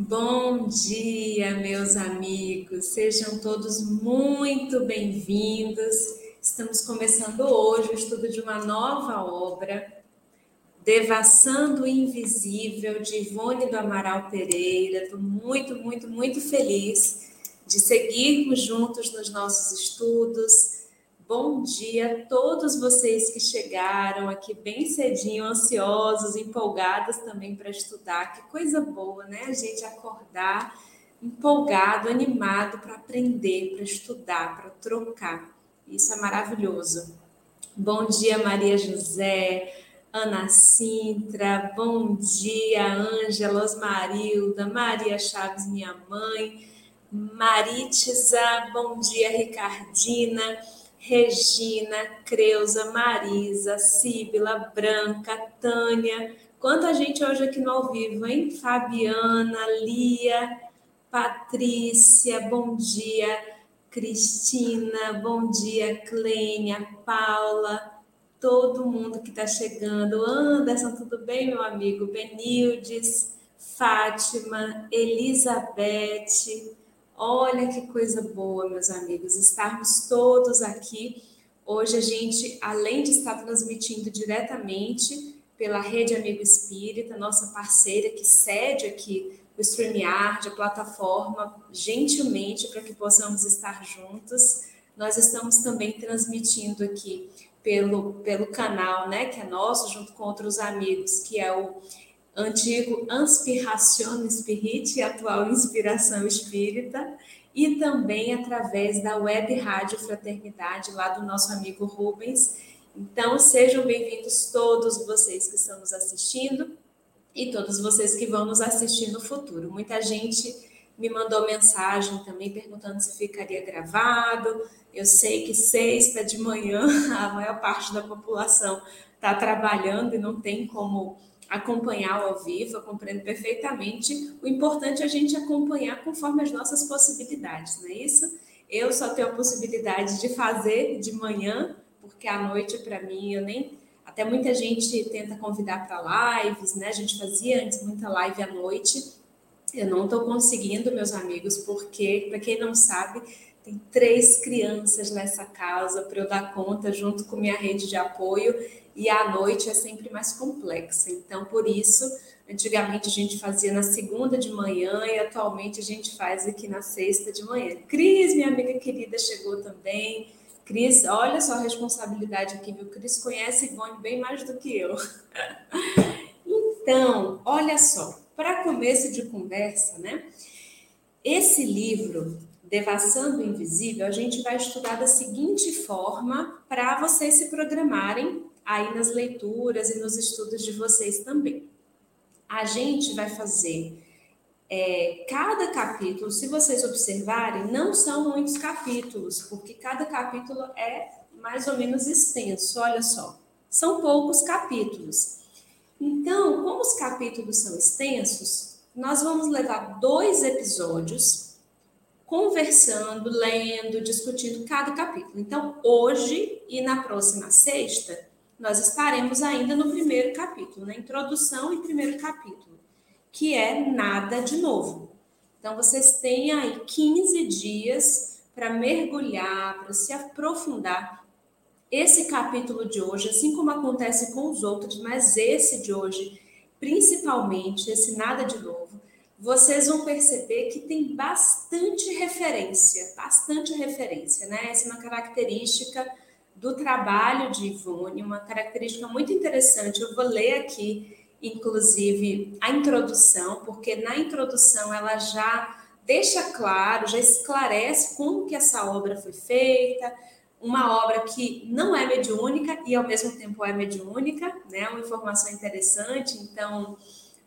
Bom dia, meus amigos. Sejam todos muito bem-vindos. Estamos começando hoje o estudo de uma nova obra, Devassando o Invisível, de Ivone do Amaral Pereira. Estou muito, muito, muito feliz de seguirmos juntos nos nossos estudos Bom dia a todos vocês que chegaram aqui bem cedinho, ansiosos, empolgados também para estudar. Que coisa boa, né? A gente acordar empolgado, animado para aprender, para estudar, para trocar. Isso é maravilhoso. Bom dia, Maria José, Ana Sintra, bom dia, Ângela, Osmarilda, Maria Chaves, minha mãe, Maritza, bom dia, Ricardina. Regina, Creuza, Marisa, Síbila, Branca, Tânia. Quanta gente hoje aqui no ao vivo, hein? Fabiana, Lia, Patrícia, bom dia. Cristina, bom dia. Clênia, Paula, todo mundo que está chegando. Anderson, tudo bem, meu amigo? Benildes, Fátima, Elizabeth, Olha que coisa boa, meus amigos, estarmos todos aqui. Hoje a gente, além de estar transmitindo diretamente pela Rede Amigo Espírita, nossa parceira que cede aqui o StreamYard, a plataforma, gentilmente para que possamos estar juntos. Nós estamos também transmitindo aqui pelo, pelo canal, né, que é nosso, junto com outros amigos, que é o antigo Inspiração Spirit atual Inspiração Espírita, e também através da Web Rádio Fraternidade, lá do nosso amigo Rubens. Então, sejam bem-vindos todos vocês que estão nos assistindo e todos vocês que vão nos assistir no futuro. Muita gente me mandou mensagem também perguntando se ficaria gravado. Eu sei que sexta de manhã a maior parte da população está trabalhando e não tem como acompanhar ao vivo, eu compreendo perfeitamente. O importante é a gente acompanhar conforme as nossas possibilidades, não é isso? Eu só tenho a possibilidade de fazer de manhã, porque à noite, para mim, eu nem. Até muita gente tenta convidar para lives, né? A gente fazia antes muita live à noite. Eu não estou conseguindo, meus amigos, porque, para quem não sabe, tem três crianças nessa casa para eu dar conta, junto com minha rede de apoio e à noite é sempre mais complexa. Então, por isso, antigamente a gente fazia na segunda de manhã e atualmente a gente faz aqui na sexta de manhã. Cris, minha amiga querida, chegou também. Cris, olha só a responsabilidade aqui, viu? Cris conhece Ivone bem mais do que eu. então, olha só, para começo de conversa, né? Esse livro, Devassando o Invisível, a gente vai estudar da seguinte forma para vocês se programarem aí nas leituras e nos estudos de vocês também. A gente vai fazer é, cada capítulo, se vocês observarem, não são muitos capítulos, porque cada capítulo é mais ou menos extenso, olha só. São poucos capítulos. Então, como os capítulos são extensos, nós vamos levar dois episódios conversando, lendo, discutindo cada capítulo. Então, hoje e na próxima sexta, nós estaremos ainda no primeiro capítulo, na introdução e primeiro capítulo, que é nada de novo. Então, vocês têm aí 15 dias para mergulhar, para se aprofundar. Esse capítulo de hoje, assim como acontece com os outros, mas esse de hoje, principalmente, esse nada de novo, vocês vão perceber que tem bastante referência, bastante referência, né? Essa é uma característica do trabalho de Ivone, uma característica muito interessante. Eu vou ler aqui, inclusive, a introdução, porque na introdução ela já deixa claro, já esclarece como que essa obra foi feita, uma obra que não é mediúnica e ao mesmo tempo é mediúnica, né? Uma informação interessante. Então,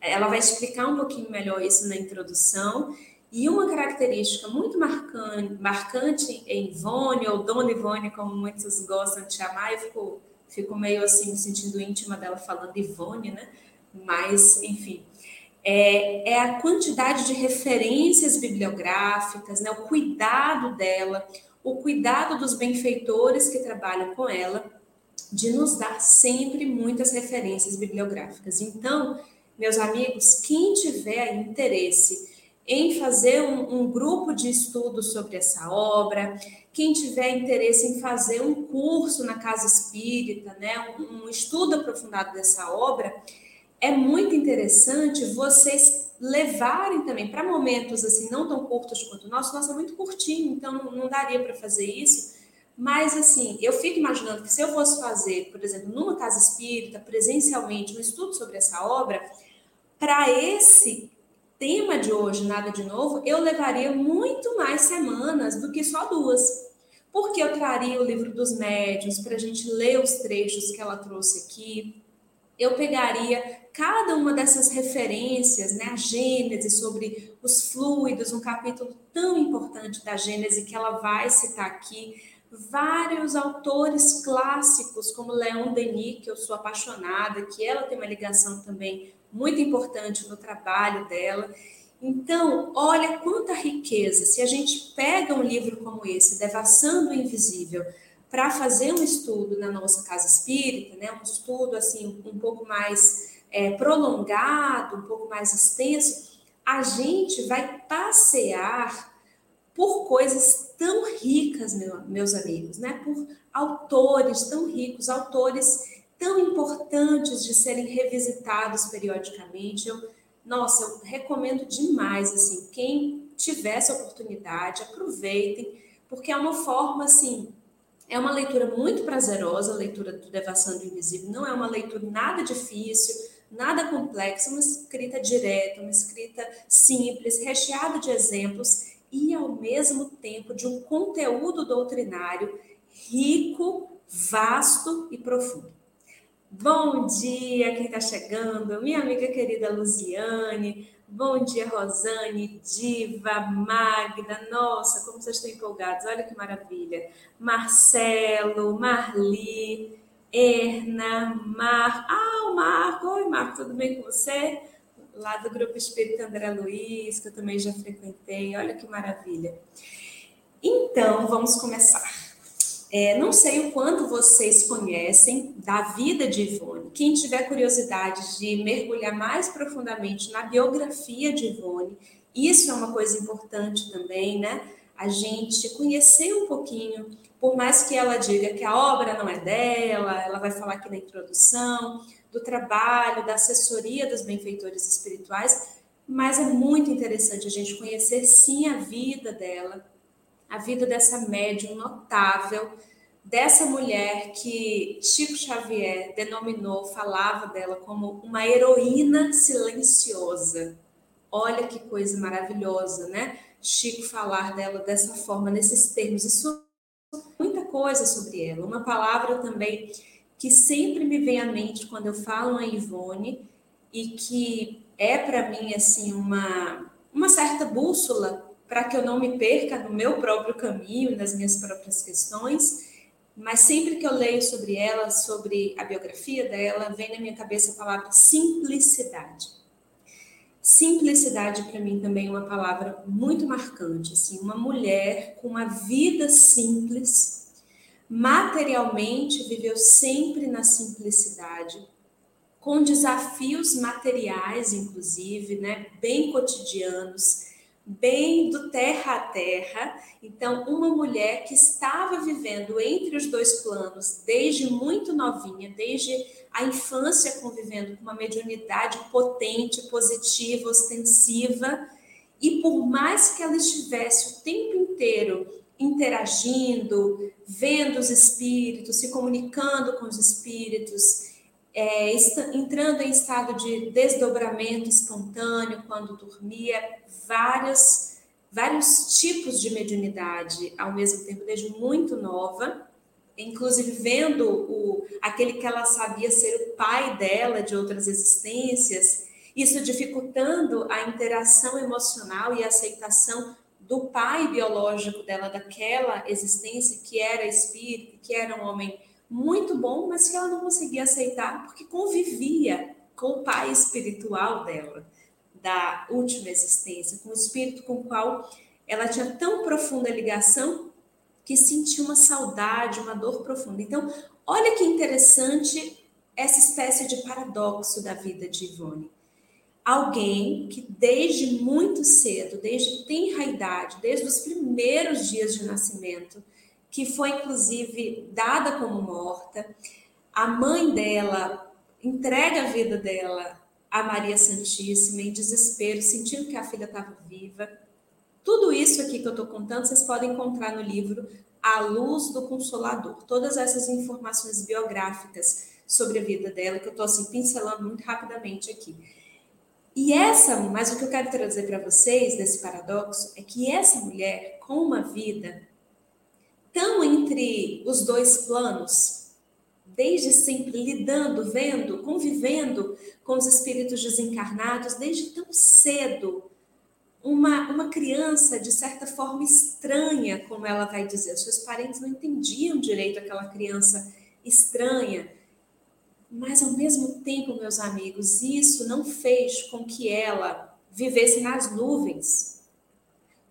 ela vai explicar um pouquinho melhor isso na introdução. E uma característica muito marcante, marcante em Ivone, ou Dona Ivone, como muitos gostam de chamar, eu fico, fico meio assim, me sentindo íntima dela falando Ivone, né? Mas, enfim, é, é, a quantidade de referências bibliográficas, né? o cuidado dela, o cuidado dos benfeitores que trabalham com ela, de nos dar sempre muitas referências bibliográficas. Então, meus amigos, quem tiver interesse em fazer um, um, grupo de estudo sobre essa obra. Quem tiver interesse em fazer um curso na Casa Espírita, né, um, um estudo aprofundado dessa obra, é muito interessante vocês levarem também para momentos assim não tão curtos quanto o nosso. Nosso é muito curtinho, então não, não daria para fazer isso. Mas assim, eu fico imaginando que se eu fosse fazer, por exemplo, numa casa espírita, presencialmente, um estudo sobre essa obra, para esse tema de hoje, nada de novo, eu levaria muito mais semanas do que só duas. Porque eu traria o livro dos médios para a gente ler os trechos que ela trouxe aqui, eu pegaria cada uma dessas referências, né, a Gênese sobre os fluidos, um capítulo tão importante da Gênese que ela vai citar aqui, vários autores clássicos, como Leon Denis, que eu sou apaixonada, que ela tem uma ligação também muito importante no trabalho dela. Então, olha quanta riqueza. Se a gente pega um livro como esse, Devassando o Invisível, para fazer um estudo na nossa casa espírita, né, um estudo assim um pouco mais é, prolongado, um pouco mais extenso, a gente vai passear por coisas tão ricas, meu, meus amigos, né? Por autores tão ricos, autores tão importantes de serem revisitados periodicamente. Eu, nossa, eu recomendo demais, assim, quem tiver essa oportunidade, aproveitem, porque é uma forma, assim, é uma leitura muito prazerosa, a leitura do Devassando Invisível. Não é uma leitura nada difícil, nada complexa, uma escrita direta, uma escrita simples, recheada de exemplos e, ao mesmo tempo, de um conteúdo doutrinário rico, vasto e profundo. Bom dia, quem está chegando, minha amiga querida Luziane, Bom dia, Rosane, Diva, Magda. Nossa, como vocês estão empolgados. Olha que maravilha. Marcelo, Marli, Erna, Mar. Ah, o Marco. Oi, Marco, tudo bem com você? Lá do Grupo Espírito André Luiz, que eu também já frequentei. Olha que maravilha. Então, vamos começar. É, não sei o quanto vocês conhecem da vida de Ivone. Quem tiver curiosidade de mergulhar mais profundamente na biografia de Ivone, isso é uma coisa importante também, né? A gente conhecer um pouquinho, por mais que ela diga que a obra não é dela, ela vai falar aqui na introdução, do trabalho, da assessoria dos benfeitores espirituais, mas é muito interessante a gente conhecer sim a vida dela, a vida dessa médium notável, dessa mulher que Chico Xavier denominou, falava dela como uma heroína silenciosa. Olha que coisa maravilhosa, né? Chico falar dela dessa forma, nesses termos. Isso muita coisa sobre ela. Uma palavra também que sempre me vem à mente quando eu falo a Ivone e que é para mim assim uma uma certa bússola para que eu não me perca no meu próprio caminho, nas minhas próprias questões. Mas sempre que eu leio sobre ela, sobre a biografia dela, vem na minha cabeça a palavra simplicidade. Simplicidade para mim também é uma palavra muito marcante, assim, uma mulher com uma vida simples, materialmente viveu sempre na simplicidade, com desafios materiais, inclusive, né, bem cotidianos, bem do terra a terra. Então, uma mulher que estava vivendo entre os dois planos desde muito novinha, desde a infância convivendo com uma mediunidade potente, positiva, ostensiva, e por mais que ela estivesse o tempo inteiro interagindo, vendo os espíritos, se comunicando com os espíritos, é, entrando em estado de desdobramento espontâneo quando dormia, várias, vários tipos de mediunidade ao mesmo tempo, desde muito nova, inclusive vendo o, aquele que ela sabia ser o pai dela de outras existências, isso dificultando a interação emocional e a aceitação do pai biológico dela, daquela existência que era espírito, que era um homem muito bom, mas que ela não conseguia aceitar porque convivia com o pai espiritual dela, da última existência, com o espírito com o qual ela tinha tão profunda ligação que sentia uma saudade, uma dor profunda. Então, olha que interessante essa espécie de paradoxo da vida de Ivone. alguém que desde muito cedo, desde tenra idade, desde os primeiros dias de nascimento, que foi inclusive dada como morta, a mãe dela entrega a vida dela a Maria Santíssima em desespero, sentindo que a filha estava viva. Tudo isso aqui que eu estou contando, vocês podem encontrar no livro A Luz do Consolador. Todas essas informações biográficas sobre a vida dela, que eu estou assim pincelando muito rapidamente aqui. E essa, mas o que eu quero trazer para vocês desse paradoxo é que essa mulher, com uma vida tão entre os dois planos, desde sempre lidando, vendo, convivendo com os espíritos desencarnados, desde tão cedo, uma, uma criança, de certa forma, estranha, como ela vai dizer. Os seus parentes não entendiam direito aquela criança estranha. Mas, ao mesmo tempo, meus amigos, isso não fez com que ela vivesse nas nuvens,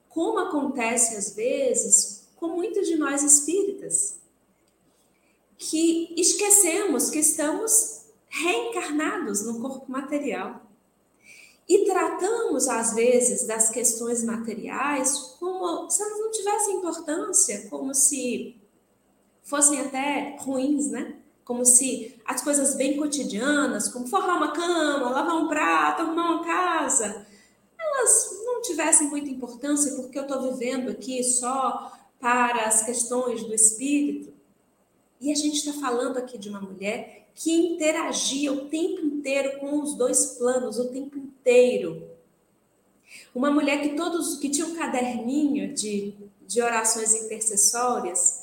como acontece às vezes com muitos de nós espíritas, que esquecemos que estamos reencarnados no corpo material e tratamos, às vezes, das questões materiais como se elas não tivessem importância, como se fossem até ruins, né? como se as coisas bem cotidianas, como forrar uma cama, lavar um prato, arrumar uma casa, elas não tivessem muita importância porque eu estou vivendo aqui só para as questões do espírito. E a gente está falando aqui de uma mulher que interagia o tempo inteiro com os dois planos, o tempo inteiro. Uma mulher que todos que tinha um caderninho de, de orações intercessórias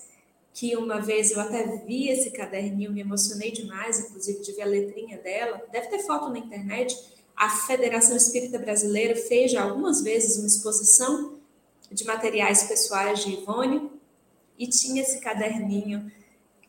que uma vez eu até vi esse caderninho, me emocionei demais, inclusive ver a letrinha dela. Deve ter foto na internet. A Federação Espírita Brasileira fez já algumas vezes uma exposição de materiais pessoais de Ivone e tinha esse caderninho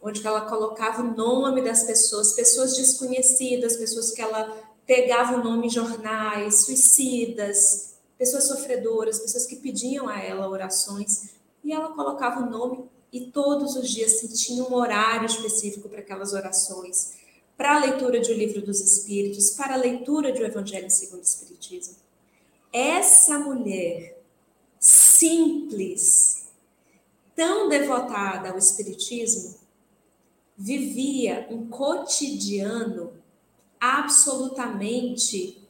onde ela colocava o nome das pessoas, pessoas desconhecidas, pessoas que ela pegava o nome em jornais, suicidas, pessoas sofredoras, pessoas que pediam a ela orações, e ela colocava o nome e todos os dias se tinha um horário específico para aquelas orações, para a leitura de O Livro dos Espíritos, para a leitura de O Evangelho segundo o Espiritismo. Essa mulher simples, tão devotada ao Espiritismo, vivia um cotidiano absolutamente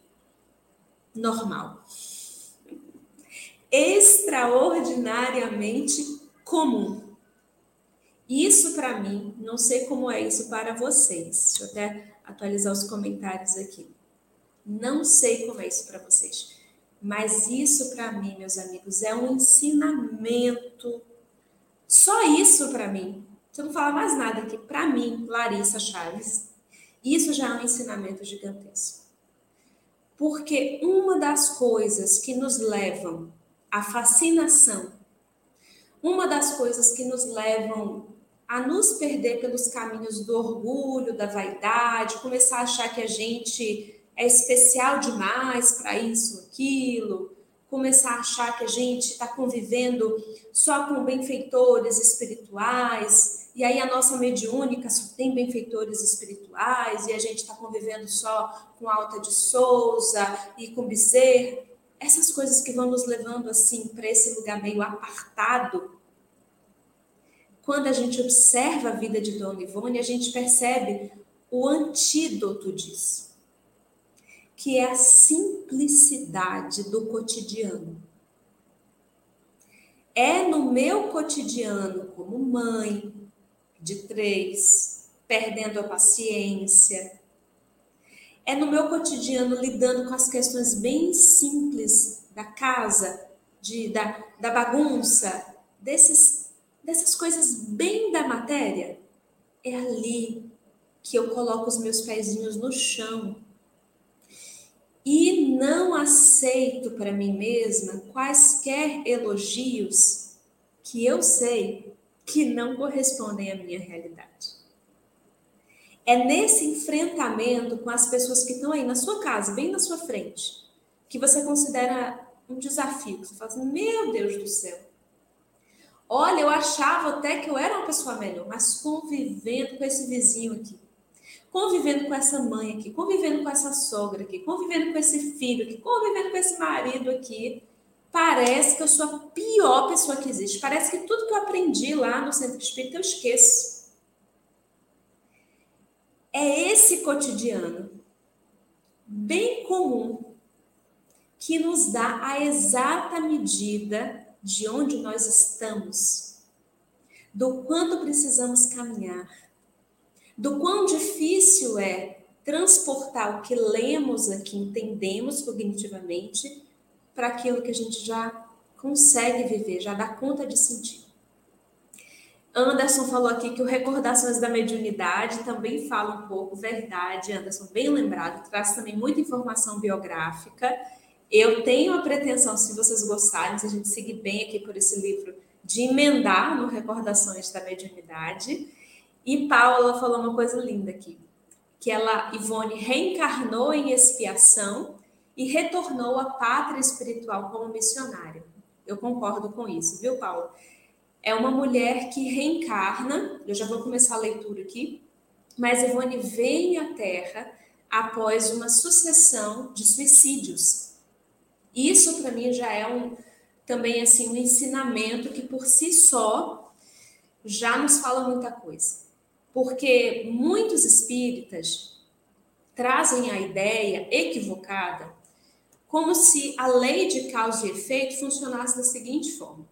normal, extraordinariamente comum. Isso para mim, não sei como é isso para vocês. Deixa eu até atualizar os comentários aqui. Não sei como é isso para vocês. Mas isso para mim, meus amigos, é um ensinamento. Só isso para mim. Eu não falar mais nada aqui, para mim, Larissa Chaves, isso já é um ensinamento gigantesco. Porque uma das coisas que nos levam à fascinação, uma das coisas que nos levam a nos perder pelos caminhos do orgulho, da vaidade, começar a achar que a gente é especial demais para isso, aquilo, começar a achar que a gente está convivendo só com benfeitores espirituais, e aí a nossa mediúnica só tem benfeitores espirituais, e a gente está convivendo só com Alta de Souza e com Bezerra. Essas coisas que vão nos levando assim para esse lugar meio apartado quando a gente observa a vida de Dona Ivone, a gente percebe o antídoto disso, que é a simplicidade do cotidiano. É no meu cotidiano, como mãe de três, perdendo a paciência, é no meu cotidiano lidando com as questões bem simples da casa, de, da, da bagunça, desses dessas coisas bem da matéria, é ali que eu coloco os meus pezinhos no chão e não aceito para mim mesma quaisquer elogios que eu sei que não correspondem à minha realidade. É nesse enfrentamento com as pessoas que estão aí na sua casa, bem na sua frente, que você considera um desafio. Você fala assim: meu Deus do céu, Olha, eu achava até que eu era uma pessoa melhor, mas convivendo com esse vizinho aqui, convivendo com essa mãe aqui, convivendo com essa sogra aqui, convivendo com esse filho aqui, convivendo com esse marido aqui, parece que eu sou a pior pessoa que existe. Parece que tudo que eu aprendi lá no centro espírita eu esqueço. É esse cotidiano bem comum que nos dá a exata medida de onde nós estamos, do quanto precisamos caminhar, do quão difícil é transportar o que lemos aqui, entendemos cognitivamente, para aquilo que a gente já consegue viver, já dá conta de sentir. Anderson falou aqui que o Recordações da Mediunidade também fala um pouco, verdade, Anderson, bem lembrado, traz também muita informação biográfica. Eu tenho a pretensão, se vocês gostarem, se a gente seguir bem aqui por esse livro, de emendar no Recordações da Mediunidade. E Paula falou uma coisa linda aqui, que ela, Ivone, reencarnou em expiação e retornou à pátria espiritual como missionária. Eu concordo com isso, viu, Paulo? É uma mulher que reencarna, eu já vou começar a leitura aqui, mas Ivone vem à Terra após uma sucessão de suicídios. Isso para mim já é um também assim um ensinamento que por si só já nos fala muita coisa. Porque muitos espíritas trazem a ideia equivocada como se a lei de causa e efeito funcionasse da seguinte forma: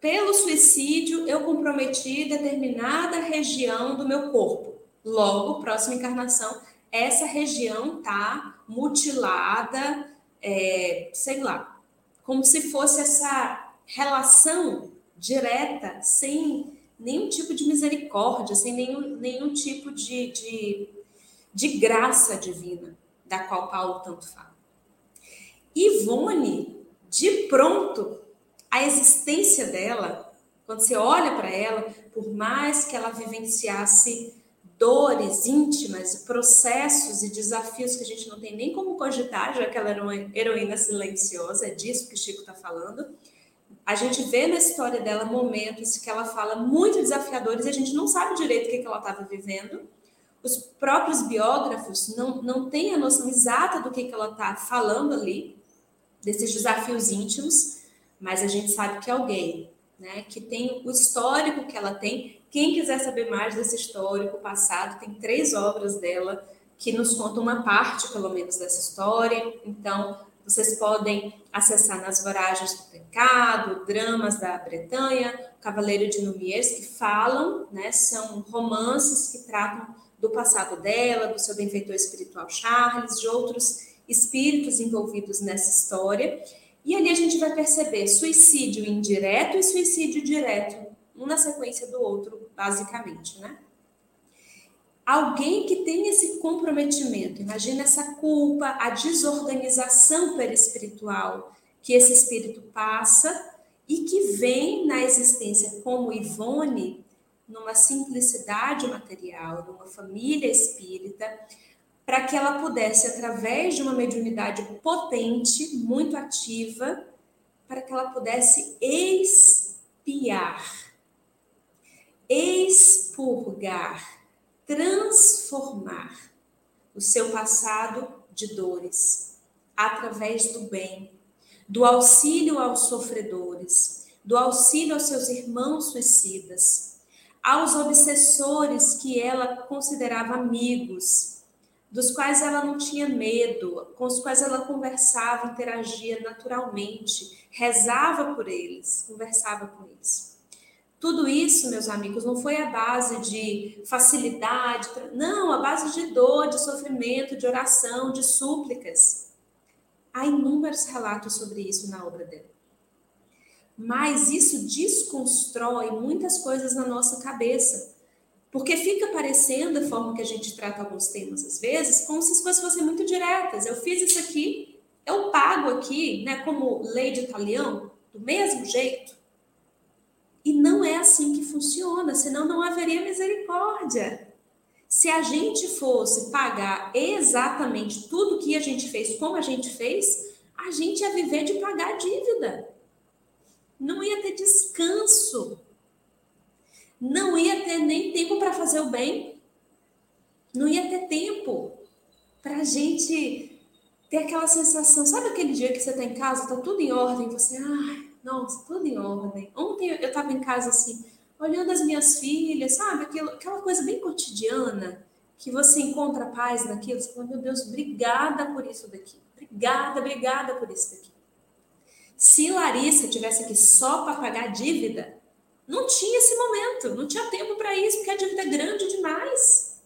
pelo suicídio, eu comprometi determinada região do meu corpo. Logo, próxima encarnação, essa região está mutilada, é, sei lá, como se fosse essa relação direta, sem nenhum tipo de misericórdia, sem nenhum, nenhum tipo de, de, de graça divina, da qual Paulo tanto fala. Ivone, de pronto, a existência dela, quando você olha para ela, por mais que ela vivenciasse dores íntimas, processos e desafios que a gente não tem nem como cogitar, já que ela era uma heroína silenciosa, é disso que Chico está falando. A gente vê na história dela momentos que ela fala muito desafiadores e a gente não sabe direito o que, que ela estava vivendo. Os próprios biógrafos não, não têm a noção exata do que, que ela está falando ali desses desafios íntimos, mas a gente sabe que é alguém, né, que tem o histórico que ela tem. Quem quiser saber mais desse histórico passado, tem três obras dela que nos contam uma parte, pelo menos, dessa história. Então, vocês podem acessar nas Voragens do Pecado, Dramas da Bretanha, Cavaleiro de Numiers, que falam, né, são romances que tratam do passado dela, do seu benfeitor espiritual Charles, de outros espíritos envolvidos nessa história. E ali a gente vai perceber suicídio indireto e suicídio direto, um na sequência do outro, basicamente, né? Alguém que tem esse comprometimento, imagina essa culpa, a desorganização perispiritual que esse espírito passa e que vem na existência como Ivone, numa simplicidade material, numa família espírita, para que ela pudesse, através de uma mediunidade potente, muito ativa, para que ela pudesse expiar, expurgar, transformar o seu passado de dores, através do bem, do auxílio aos sofredores, do auxílio aos seus irmãos suicidas, aos obsessores que ela considerava amigos, dos quais ela não tinha medo, com os quais ela conversava, interagia naturalmente, rezava por eles, conversava com eles. Tudo isso, meus amigos, não foi a base de facilidade, não, a base de dor, de sofrimento, de oração, de súplicas. Há inúmeros relatos sobre isso na obra dela. Mas isso desconstrói muitas coisas na nossa cabeça porque fica parecendo a forma que a gente trata alguns temas, às vezes, como se as coisas fossem muito diretas. Eu fiz isso aqui, eu pago aqui, né, como lei de italiano, do mesmo jeito. E não é assim que funciona, senão não haveria misericórdia. Se a gente fosse pagar exatamente tudo que a gente fez, como a gente fez, a gente ia viver de pagar dívida. Não ia ter descanso não ia ter nem tempo para fazer o bem. Não ia ter tempo para a gente ter aquela sensação. Sabe aquele dia que você está em casa, está tudo em ordem, você, ai, nossa, tudo em ordem. Ontem eu estava em casa assim, olhando as minhas filhas, sabe? Aquilo, aquela coisa bem cotidiana, que você encontra paz naquilo. Você fala, meu Deus, obrigada por isso daqui. Obrigada, obrigada por isso daqui. Se Larissa tivesse aqui só para pagar dívida, não tinha esse momento, não tinha tempo para isso, porque a dívida é grande demais.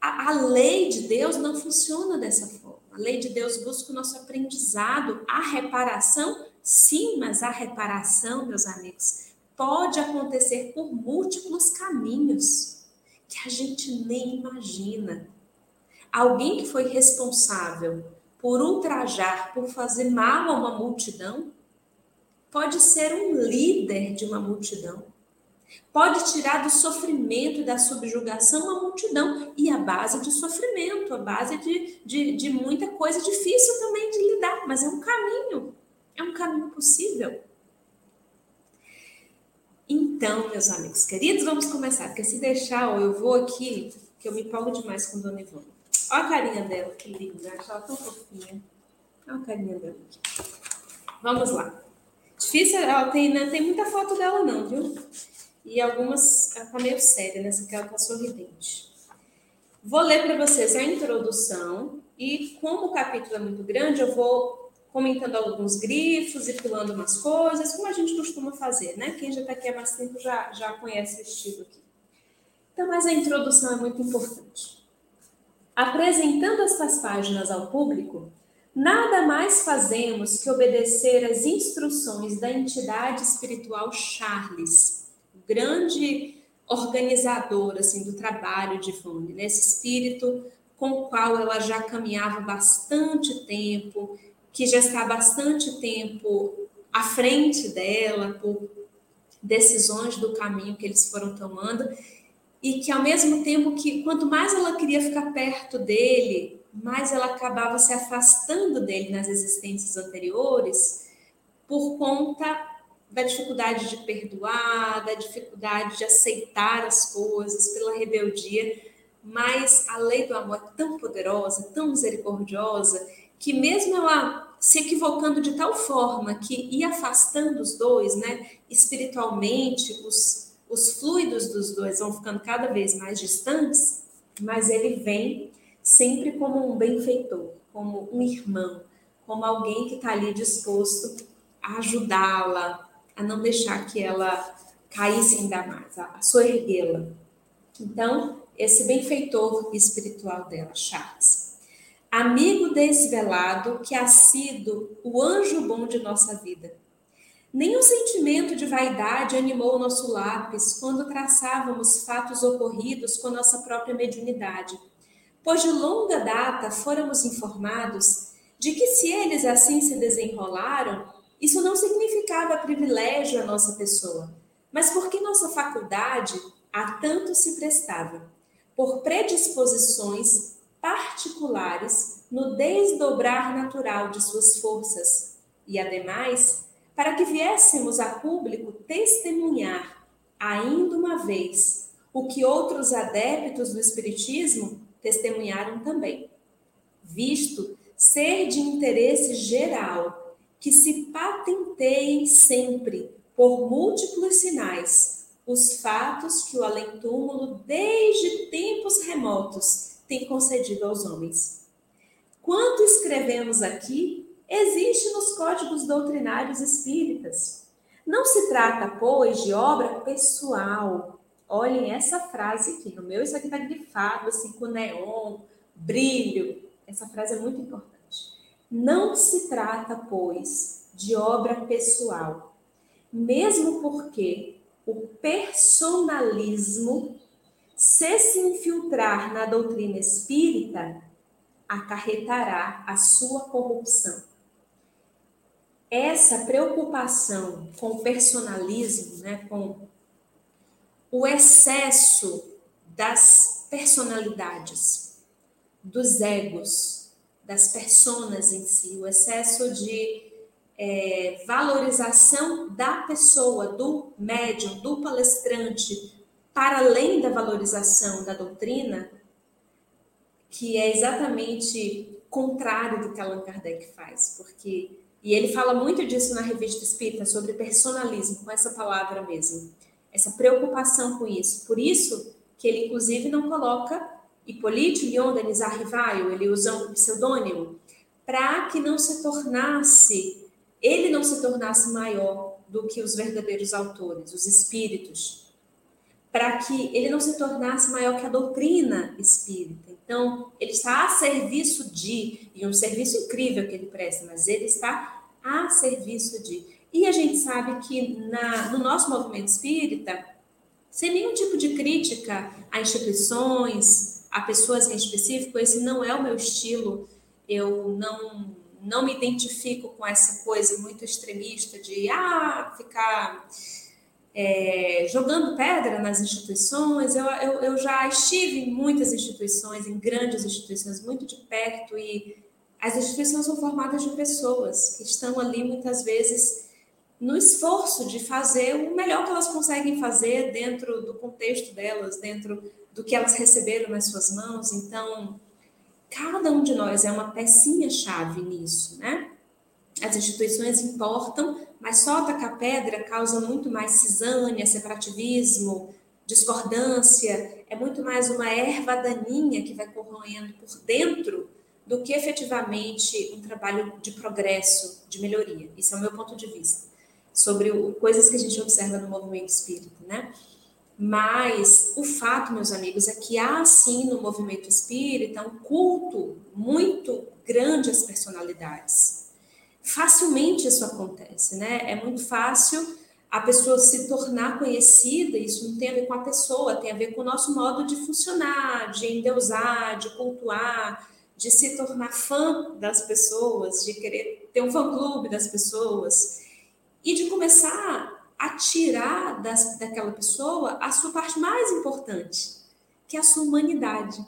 A, a, lei de Deus não funciona dessa forma. Lei de Deus busca o nosso aprendizado, a reparação, sim, mas a reparação, meus amigos, pode acontecer por múltiplos caminhos que a gente nem imagina. Alguém que foi responsável por ultrajar, por fazer mal a uma multidão, pode ser um líder de uma multidão. Pode tirar do sofrimento e da subjugação uma multidão. E a base de sofrimento, a base de, de, de muita coisa difícil também de lidar, mas é um caminho, é um caminho possível. Então, meus amigos queridos, vamos começar, porque se deixar, eu vou aqui, que eu me empolgo demais com Dona Ivone. Olha a carinha dela, que linda, acho ela tão fofinha. Olha a carinha dela aqui. Vamos lá. Difícil, ela tem, né, tem muita foto dela não, viu? E algumas, tá meio séria, nessa né? que ela tá sorridente. Vou ler para vocês a introdução e como o capítulo é muito grande, eu vou comentando alguns grifos e pulando umas coisas, como a gente costuma fazer, né? Quem já está aqui há mais tempo já, já conhece o estilo aqui. Então, mas a introdução é muito importante. Apresentando estas páginas ao público, nada mais fazemos que obedecer às instruções da entidade espiritual Charles, grande organizador assim do trabalho de Ivone, né? esse espírito com o qual ela já caminhava bastante tempo, que já está bastante tempo à frente dela por decisões do caminho que eles foram tomando e que ao mesmo tempo que quanto mais ela queria ficar perto dele, mas ela acabava se afastando dele nas existências anteriores por conta da dificuldade de perdoar, da dificuldade de aceitar as coisas, pela rebeldia. Mas a lei do amor é tão poderosa, tão misericordiosa, que mesmo ela se equivocando de tal forma que ia afastando os dois, né, espiritualmente, os, os fluidos dos dois vão ficando cada vez mais distantes, mas ele vem sempre como um benfeitor, como um irmão, como alguém que está ali disposto a ajudá-la, a não deixar que ela caísse ainda mais, a soerguê-la. Então, esse benfeitor espiritual dela, Charles. Amigo desvelado que ha sido o anjo bom de nossa vida. Nenhum sentimento de vaidade animou o nosso lápis quando traçávamos fatos ocorridos com nossa própria mediunidade pois de longa data fôramos informados de que se eles assim se desenrolaram, isso não significava privilégio à nossa pessoa, mas porque nossa faculdade a tanto se prestava, por predisposições particulares no desdobrar natural de suas forças, e ademais, para que viéssemos a público testemunhar, ainda uma vez, o que outros adeptos do Espiritismo testemunharam também, visto ser de interesse geral que se patenteiem sempre, por múltiplos sinais, os fatos que o além-túmulo, desde tempos remotos, tem concedido aos homens. Quanto escrevemos aqui, existe nos códigos doutrinários espíritas. Não se trata, pois, de obra pessoal, Olhem essa frase aqui. No meu, isso aqui está grifado, assim, com neon, brilho. Essa frase é muito importante. Não se trata, pois, de obra pessoal, mesmo porque o personalismo, se se infiltrar na doutrina espírita, acarretará a sua corrupção. Essa preocupação com o personalismo, né, com o excesso das personalidades, dos egos, das personas em si, o excesso de é, valorização da pessoa, do médium, do palestrante, para além da valorização da doutrina, que é exatamente contrário do que Allan Kardec faz, porque e ele fala muito disso na revista Espírita sobre personalismo, com essa palavra mesmo, essa preocupação com isso. Por isso que ele inclusive não coloca Hipólito Lyon Denizar Rivaio, ele usa um pseudônimo, para que não se tornasse, ele não se tornasse maior do que os verdadeiros autores, os espíritos, para que ele não se tornasse maior que a doutrina espírita. Então, ele está a serviço de, e um serviço incrível que ele presta, mas ele está a serviço de. E a gente sabe que na, no nosso movimento espírita, sem nenhum tipo de crítica a instituições, a pessoas em específico, esse não é o meu estilo. Eu não não me identifico com essa coisa muito extremista de ah, ficar é, jogando pedra nas instituições. Eu, eu, eu já estive em muitas instituições, em grandes instituições, muito de perto, e as instituições são formadas de pessoas que estão ali muitas vezes no esforço de fazer o melhor que elas conseguem fazer dentro do contexto delas, dentro do que elas receberam nas suas mãos. Então, cada um de nós é uma pecinha-chave nisso, né? As instituições importam, mas só atacar pedra causa muito mais cisânia, separativismo, discordância, é muito mais uma erva daninha que vai corroendo por dentro do que efetivamente um trabalho de progresso, de melhoria. Isso é o meu ponto de vista sobre o, coisas que a gente observa no movimento espírita, né? Mas o fato, meus amigos, é que há sim no movimento espírita um culto muito grande às personalidades facilmente isso acontece, né? É muito fácil a pessoa se tornar conhecida, isso não tem a ver com a pessoa, tem a ver com o nosso modo de funcionar, de endeusar, de cultuar, de se tornar fã das pessoas, de querer ter um fã-clube das pessoas e de começar a tirar das, daquela pessoa a sua parte mais importante, que é a sua humanidade.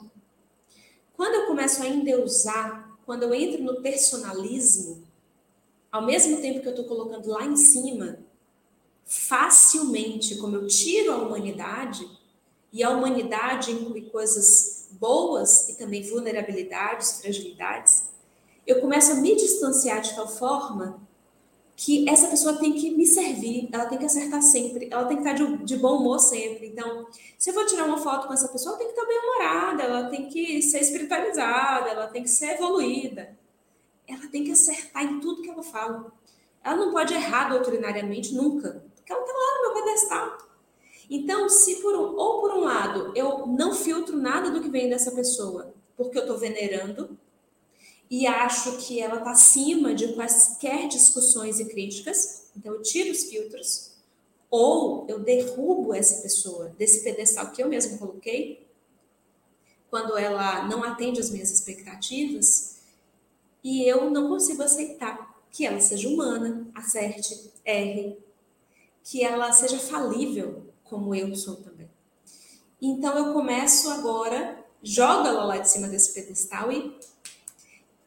Quando eu começo a endeusar, quando eu entro no personalismo, ao mesmo tempo que eu estou colocando lá em cima, facilmente, como eu tiro a humanidade, e a humanidade inclui coisas boas e também vulnerabilidades, fragilidades, eu começo a me distanciar de tal forma que essa pessoa tem que me servir, ela tem que acertar sempre, ela tem que estar de, de bom humor sempre. Então, se eu vou tirar uma foto com essa pessoa, ela tem que estar bem humorada, ela tem que ser espiritualizada, ela tem que ser evoluída ela tem que acertar em tudo que ela fala. Ela não pode errar doutrinariamente nunca, porque ela está lá no meu pedestal. Então, se por um, ou por um lado eu não filtro nada do que vem dessa pessoa, porque eu estou venerando e acho que ela está acima de quaisquer discussões e críticas, então eu tiro os filtros, ou eu derrubo essa pessoa desse pedestal que eu mesmo coloquei, quando ela não atende às minhas expectativas, e eu não consigo aceitar que ela seja humana, acerte, erre, que ela seja falível, como eu sou também. Então eu começo agora, jogo ela lá de cima desse pedestal e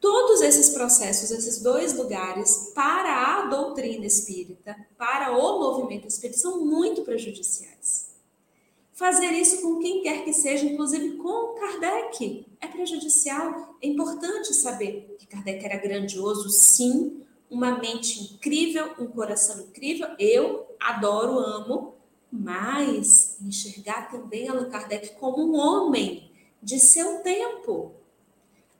todos esses processos, esses dois lugares, para a doutrina espírita, para o movimento espírita, são muito prejudiciais. Fazer isso com quem quer que seja, inclusive com Kardec, é prejudicial. É importante saber que Kardec era grandioso, sim, uma mente incrível, um coração incrível. Eu adoro, amo, mas enxergar também Allan Kardec como um homem de seu tempo.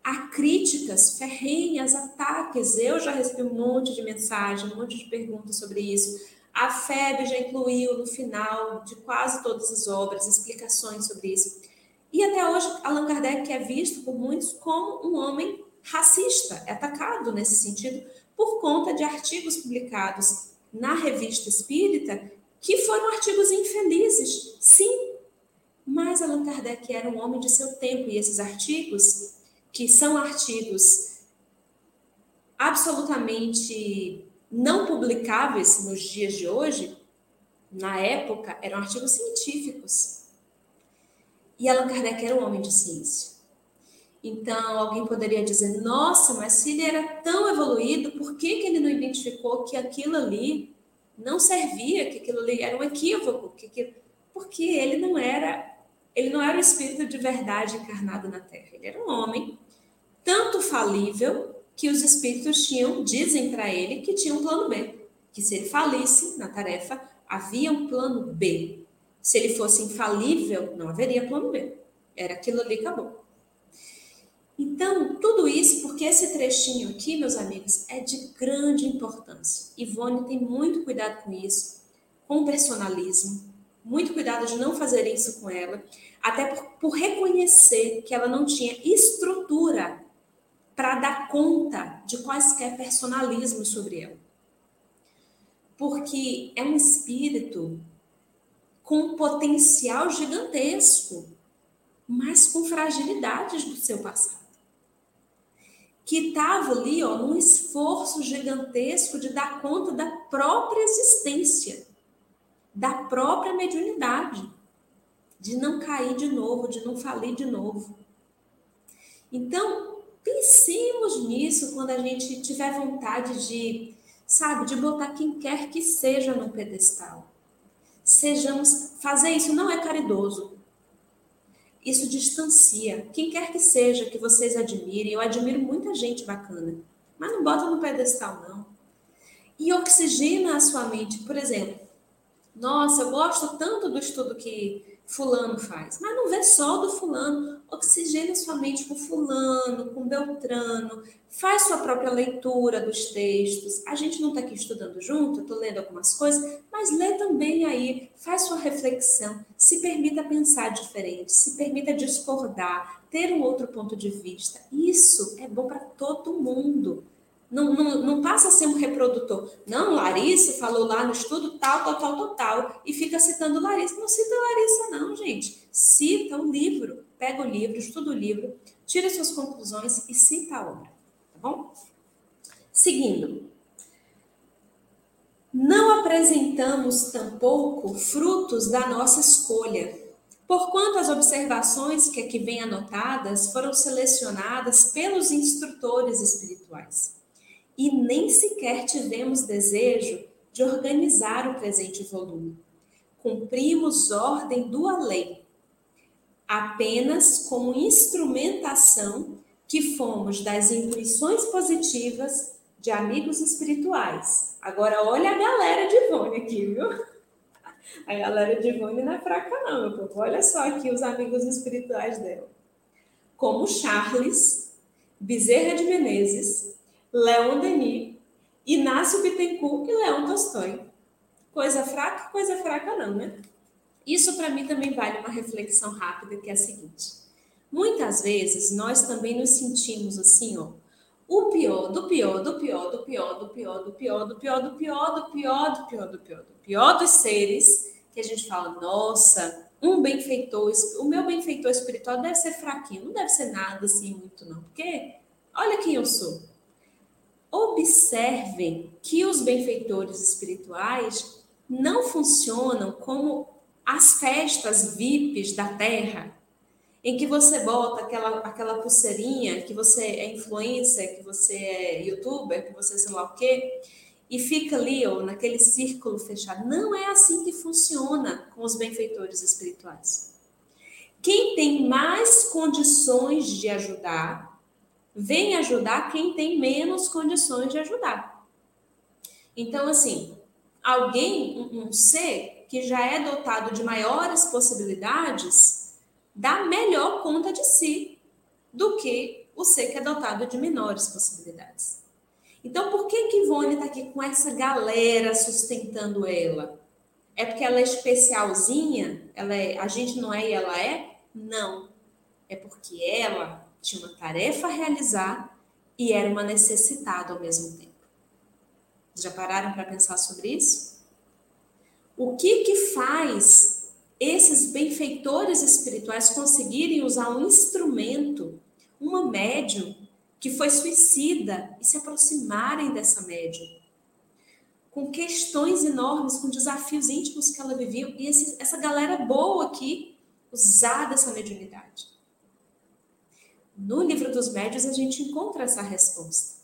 Há críticas ferrenhas, ataques. Eu já recebi um monte de mensagem, um monte de perguntas sobre isso. A FEB já incluiu no final de quase todas as obras explicações sobre isso. E até hoje, Allan Kardec é visto por muitos como um homem racista, é atacado nesse sentido por conta de artigos publicados na revista espírita que foram artigos infelizes, sim. Mas Allan Kardec era um homem de seu tempo e esses artigos, que são artigos absolutamente não publicáveis nos dias de hoje, na época eram artigos científicos e Allan Kardec era um homem de ciência. Então, alguém poderia dizer: nossa, mas se ele era tão evoluído, por que, que ele não identificou que aquilo ali não servia, que aquilo ali era um equívoco? Que aquilo... Porque ele não era ele não era o espírito de verdade encarnado na Terra. Ele era um homem tanto falível que os espíritos tinham, dizem para ele, que tinha um plano B. Que se ele falisse na tarefa, havia um plano B. Se ele fosse infalível, não haveria plano B. Era aquilo ali, acabou. Então, tudo isso porque esse trechinho aqui, meus amigos, é de grande importância. Ivone tem muito cuidado com isso, com o personalismo, muito cuidado de não fazer isso com ela, até por, por reconhecer que ela não tinha estrutura para dar conta de quaisquer personalismos sobre ela. Porque é um espírito com um potencial gigantesco, mas com fragilidades do seu passado. Que estava ali, ó, num esforço gigantesco de dar conta da própria existência, da própria mediunidade, de não cair de novo, de não falir de novo. Então, Pensemos nisso quando a gente tiver vontade de, sabe, de botar quem quer que seja no pedestal. Sejamos, fazer isso não é caridoso. Isso distancia. Quem quer que seja que vocês admirem, eu admiro muita gente bacana, mas não bota no pedestal não. E oxigena a sua mente, por exemplo. Nossa, eu gosto tanto do estudo que fulano faz. Mas não vê só do fulano. Oxigena sua mente com fulano, com Beltrano. Faz sua própria leitura dos textos. A gente não está aqui estudando junto, estou lendo algumas coisas, mas lê também aí, faz sua reflexão, se permita pensar diferente, se permita discordar, ter um outro ponto de vista. Isso é bom para todo mundo. Não, não, não passa a ser um reprodutor. Não, Larissa falou lá no estudo tal, tal, tal, tal, tal, e fica citando Larissa. Não cita Larissa, não, gente. Cita o livro. Pega o livro, estuda o livro, tira suas conclusões e cita a obra. Tá bom? Seguindo. Não apresentamos tampouco frutos da nossa escolha, porquanto as observações que aqui vêm anotadas foram selecionadas pelos instrutores espirituais e nem sequer tivemos desejo de organizar o presente volume. Cumprimos ordem do além, apenas como instrumentação que fomos das intuições positivas de amigos espirituais. Agora, olha a galera de Ivone aqui, viu? A galera de Ivone não é fraca, não, meu povo. Olha só aqui os amigos espirituais dela. Como Charles, Bezerra de Menezes, Leon Denis, Inácio Bittencourt e Leon Tolstói. Coisa fraca, coisa fraca não, né? Isso para mim também vale uma reflexão rápida, que é a seguinte. Muitas vezes nós também nos sentimos assim, ó, o pior, do pior, do pior, do pior, do pior, do pior, do pior, do pior, do pior, do pior, do pior, do pior dos seres, que a gente fala, nossa, um benfeitor, o meu benfeitor espiritual deve ser fraquinho, não deve ser nada assim muito não, porque olha quem eu sou. Observem que os benfeitores espirituais não funcionam como as festas VIPs da Terra, em que você bota aquela, aquela pulseirinha, que você é influencer, que você é youtuber, que você sei lá o quê, e fica ali, ó, naquele círculo fechado. Não é assim que funciona com os benfeitores espirituais. Quem tem mais condições de ajudar vem ajudar quem tem menos condições de ajudar. Então, assim, alguém, um, um ser que já é dotado de maiores possibilidades, dá melhor conta de si do que o ser que é dotado de menores possibilidades. Então, por que que Ivone está aqui com essa galera sustentando ela? É porque ela é especialzinha? Ela é, a gente não é e ela é? Não. É porque ela tinha uma tarefa a realizar e era uma necessitada ao mesmo tempo. Já pararam para pensar sobre isso? O que que faz esses benfeitores espirituais conseguirem usar um instrumento, uma médium que foi suicida e se aproximarem dessa médium? Com questões enormes, com desafios íntimos que ela vivia, e esse, essa galera boa aqui usar dessa mediunidade. No livro dos médios, a gente encontra essa resposta.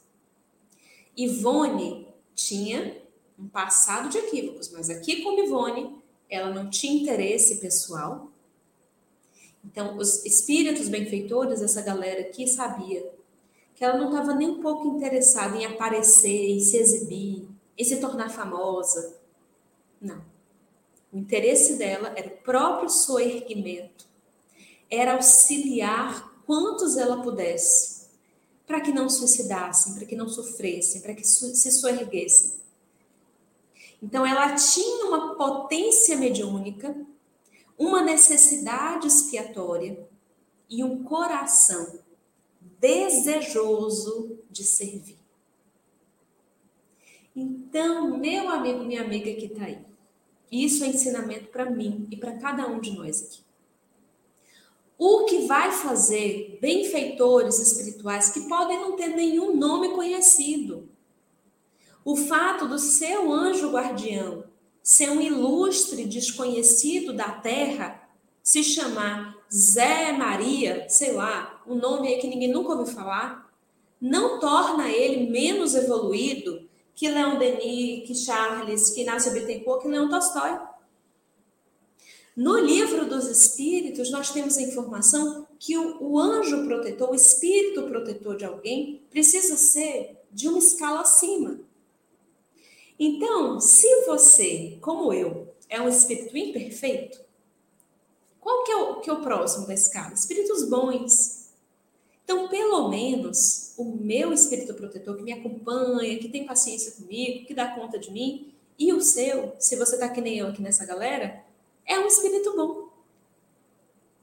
Ivone tinha um passado de equívocos, mas aqui como Ivone, ela não tinha interesse pessoal. Então, os espíritos benfeitores, essa galera aqui, sabia que ela não estava nem um pouco interessada em aparecer, em se exibir, em se tornar famosa. Não. O interesse dela era o próprio soerguimento, era auxiliar quantos ela pudesse, para que não suicidassem, para que não sofressem, para que se soerguessem. Então, ela tinha uma potência mediúnica, uma necessidade expiatória e um coração desejoso de servir. Então, meu amigo, minha amiga que está aí, isso é ensinamento para mim e para cada um de nós aqui. O que vai fazer benfeitores espirituais que podem não ter nenhum nome conhecido, o fato do seu anjo guardião ser um ilustre desconhecido da terra, se chamar Zé Maria, sei lá, um nome aí que ninguém nunca ouviu falar, não torna ele menos evoluído que Leon Denis, que Charles, que Inácio Bittencourt, que Leon Tolstói. No livro dos Espíritos, nós temos a informação que o, o anjo protetor, o espírito protetor de alguém, precisa ser de uma escala acima. Então, se você, como eu, é um espírito imperfeito, qual que é o, que é o próximo da escala? Espíritos bons. Então, pelo menos, o meu espírito protetor que me acompanha, que tem paciência comigo, que dá conta de mim, e o seu, se você está que nem eu aqui nessa galera, é um espírito bom.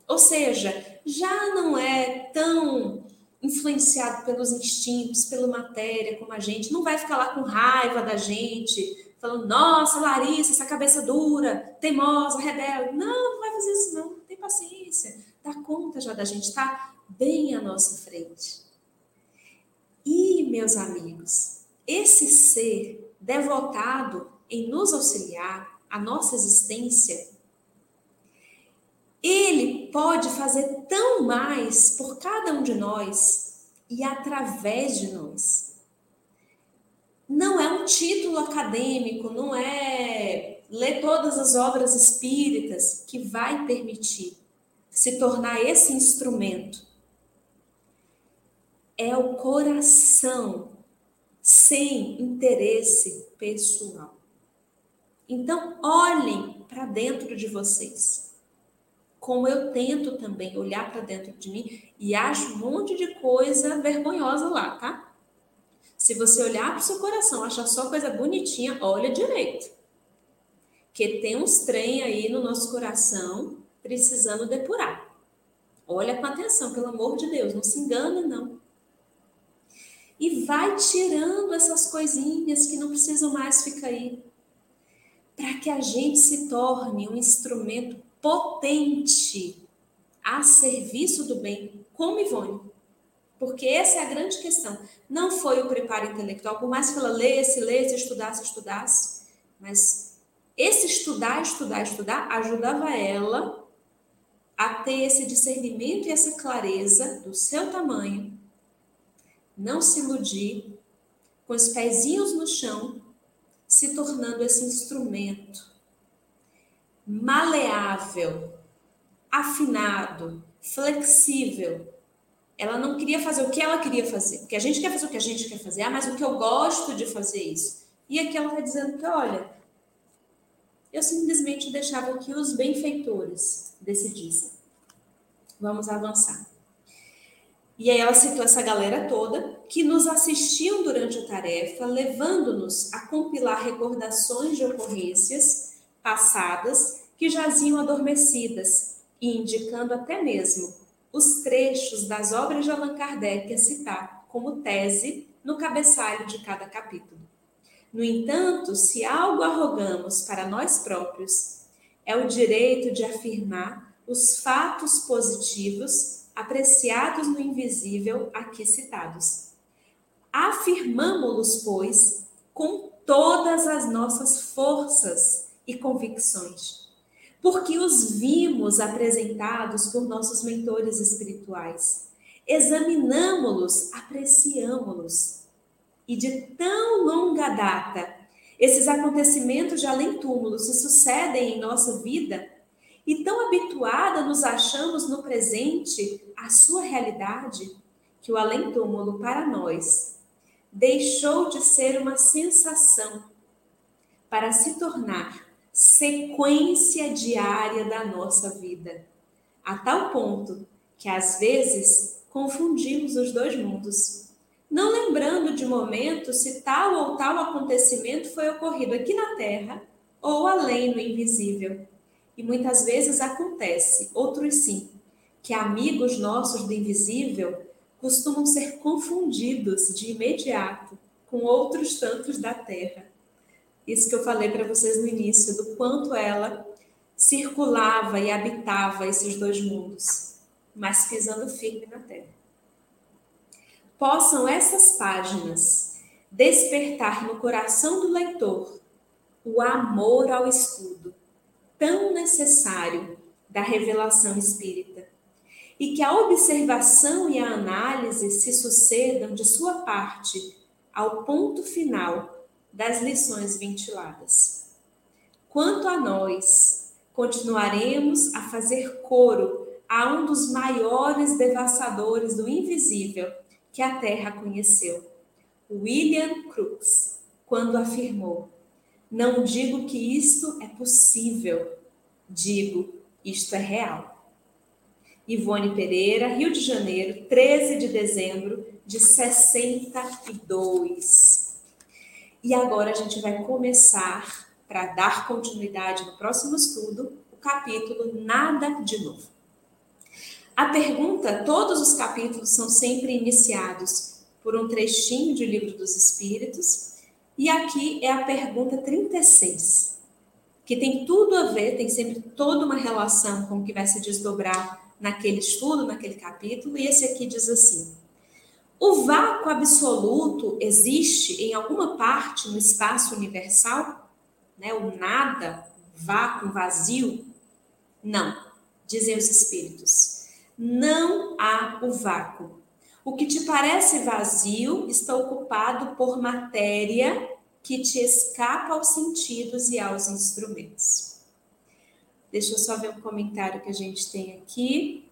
Ou seja, já não é tão influenciado pelos instintos, pela matéria, como a gente, não vai ficar lá com raiva da gente, falando, nossa, Larissa, essa cabeça dura, teimosa, rebelde. Não, não vai fazer isso, não. Tem paciência. Dá conta já da gente, está bem à nossa frente. E, meus amigos, esse ser devotado em nos auxiliar, a nossa existência, ele pode fazer tão mais por cada um de nós e através de nós. Não é um título acadêmico, não é ler todas as obras espíritas que vai permitir se tornar esse instrumento. É o coração sem interesse pessoal. Então, olhem para dentro de vocês como eu tento também olhar para dentro de mim e acho um monte de coisa vergonhosa lá, tá? Se você olhar para o seu coração, achar só coisa bonitinha, olha direito. Que tem uns trem aí no nosso coração precisando depurar. Olha com atenção, pelo amor de Deus, não se engana não. E vai tirando essas coisinhas que não precisam mais ficar aí. Para que a gente se torne um instrumento potente a serviço do bem, como Ivone. Porque essa é a grande questão. Não foi o preparo intelectual, por mais que ela lesse, lesse, estudasse, estudasse, mas esse estudar, estudar, estudar ajudava ela a ter esse discernimento e essa clareza do seu tamanho, não se iludir, com os pezinhos no chão, se tornando esse instrumento maleável, afinado, flexível. Ela não queria fazer o que ela queria fazer, porque a gente quer fazer o que a gente quer fazer, ah, mas o que eu gosto de fazer isso. E aqui ela está dizendo que, olha, eu simplesmente deixava que os benfeitores decidissem. Vamos avançar. E aí ela citou essa galera toda que nos assistiam durante a tarefa, levando-nos a compilar recordações de ocorrências passadas que jaziam adormecidas e indicando até mesmo os trechos das obras de Allan Kardec a citar como tese no cabeçalho de cada capítulo. No entanto, se algo arrogamos para nós próprios, é o direito de afirmar os fatos positivos apreciados no invisível aqui citados. Afirmamo-los, pois, com todas as nossas forças e convicções, porque os vimos apresentados por nossos mentores espirituais. Examinamos-los, apreciamos-los. E de tão longa data Esses acontecimentos de além-túmulo se sucedem em nossa vida e tão habituada nos achamos no presente à sua realidade que o além-túmulo para nós deixou de ser uma sensação para se tornar sequência diária da nossa vida, a tal ponto que às vezes confundimos os dois mundos, não lembrando de momento se tal ou tal acontecimento foi ocorrido aqui na Terra ou além no invisível. E muitas vezes acontece, outros sim, que amigos nossos do invisível costumam ser confundidos de imediato com outros tantos da Terra. Isso que eu falei para vocês no início, do quanto ela circulava e habitava esses dois mundos, mas pisando firme na Terra. Possam essas páginas despertar no coração do leitor o amor ao estudo, tão necessário da revelação espírita, e que a observação e a análise se sucedam de sua parte ao ponto final das lições ventiladas. Quanto a nós, continuaremos a fazer coro a um dos maiores devastadores do invisível que a Terra conheceu, William Crookes, quando afirmou: Não digo que isto é possível, digo, isto é real. Ivone Pereira, Rio de Janeiro, 13 de dezembro de 62. E agora a gente vai começar, para dar continuidade no próximo estudo, o capítulo Nada de Novo. A pergunta, todos os capítulos são sempre iniciados por um trechinho de Livro dos Espíritos, e aqui é a pergunta 36, que tem tudo a ver, tem sempre toda uma relação com o que vai se desdobrar naquele estudo, naquele capítulo, e esse aqui diz assim: O vácuo absoluto existe em alguma parte no espaço universal? Né? O nada, vácuo, vazio? Não, dizem os espíritos. Não há o vácuo. O que te parece vazio está ocupado por matéria que te escapa aos sentidos e aos instrumentos. Deixa eu só ver um comentário que a gente tem aqui.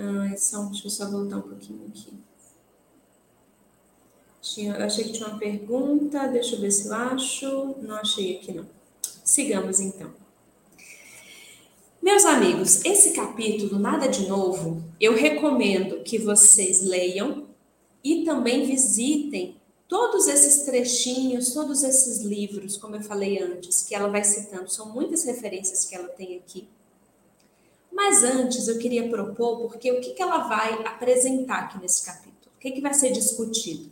Ah, só, deixa eu só voltar um pouquinho aqui. Tinha, achei que tinha uma pergunta, deixa eu ver se eu acho. Não achei aqui, não. Sigamos então. Meus amigos, esse capítulo, Nada de Novo, eu recomendo que vocês leiam e também visitem Todos esses trechinhos, todos esses livros, como eu falei antes, que ela vai citando, são muitas referências que ela tem aqui. Mas antes eu queria propor, porque o que, que ela vai apresentar aqui nesse capítulo? O que, que vai ser discutido?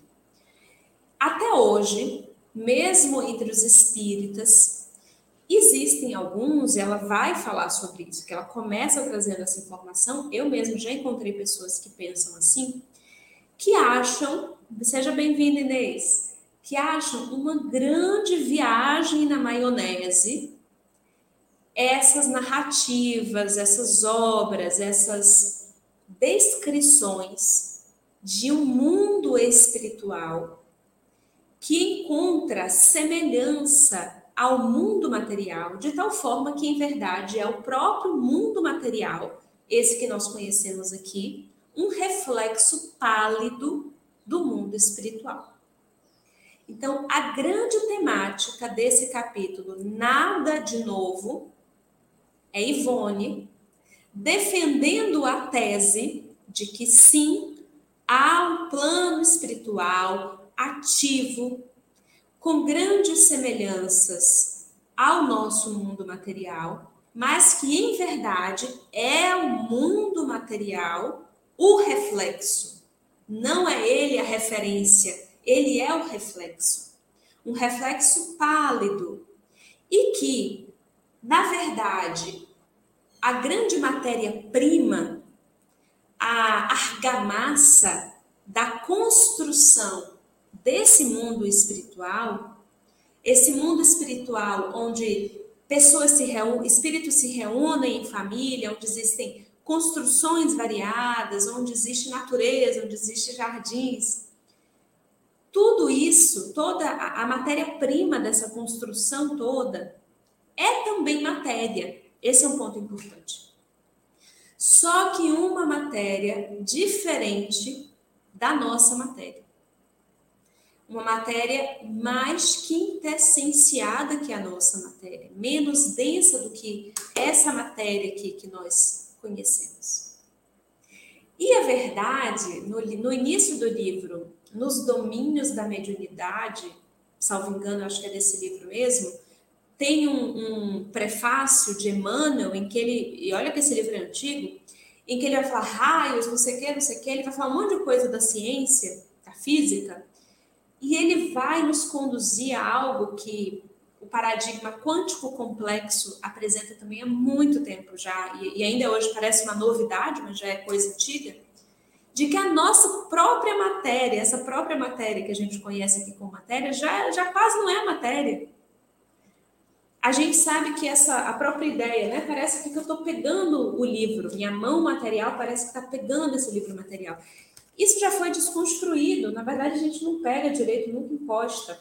Até hoje, mesmo entre os espíritas, existem alguns, e ela vai falar sobre isso, que ela começa trazendo essa informação. Eu mesmo já encontrei pessoas que pensam assim, que acham seja bem-vinda, Inês, que acham uma grande viagem na maionese essas narrativas, essas obras, essas descrições de um mundo espiritual que encontra semelhança ao mundo material, de tal forma que, em verdade, é o próprio mundo material, esse que nós conhecemos aqui, um reflexo pálido do mundo espiritual. Então, a grande temática desse capítulo, Nada de Novo, é Ivone defendendo a tese de que sim, há um plano espiritual ativo, com grandes semelhanças ao nosso mundo material, mas que em verdade é o mundo material o reflexo não é ele a referência, ele é o reflexo. Um reflexo pálido. E que, na verdade, a grande matéria-prima, a argamassa da construção desse mundo espiritual, esse mundo espiritual onde pessoas se reúnem, espíritos se reúnem em família, onde existem construções variadas, onde existe natureza, onde existe jardins. tudo isso, toda a, matéria-prima dessa construção toda, é também matéria. Esse é um ponto importante. Só que uma matéria diferente da nossa matéria. Uma matéria mais quintessenciada que a nossa matéria, menos densa do que essa matéria aqui que nós conhecemos. E a verdade, no, no início do livro, nos domínios da mediunidade, salvo engano, acho que é desse livro mesmo, tem um, um, prefácio de Emmanuel em que ele, e olha que esse livro é antigo, em que ele vai falar raios, não sei o que, não sei o que, ele vai falar um monte de coisa da ciência, da física, e ele vai nos conduzir a algo que o paradigma quântico complexo apresenta também há muito tempo já, e, e ainda hoje parece uma novidade, mas já é coisa antiga, de que a nossa própria matéria, essa própria matéria que a gente conhece aqui como matéria, já, já quase não é matéria a gente sabe que essa a própria ideia, né? Parece que eu estou pegando o livro, minha mão material parece que está pegando esse livro material. Isso já foi desconstruído. Na verdade, a gente não pega direito, nunca imposta.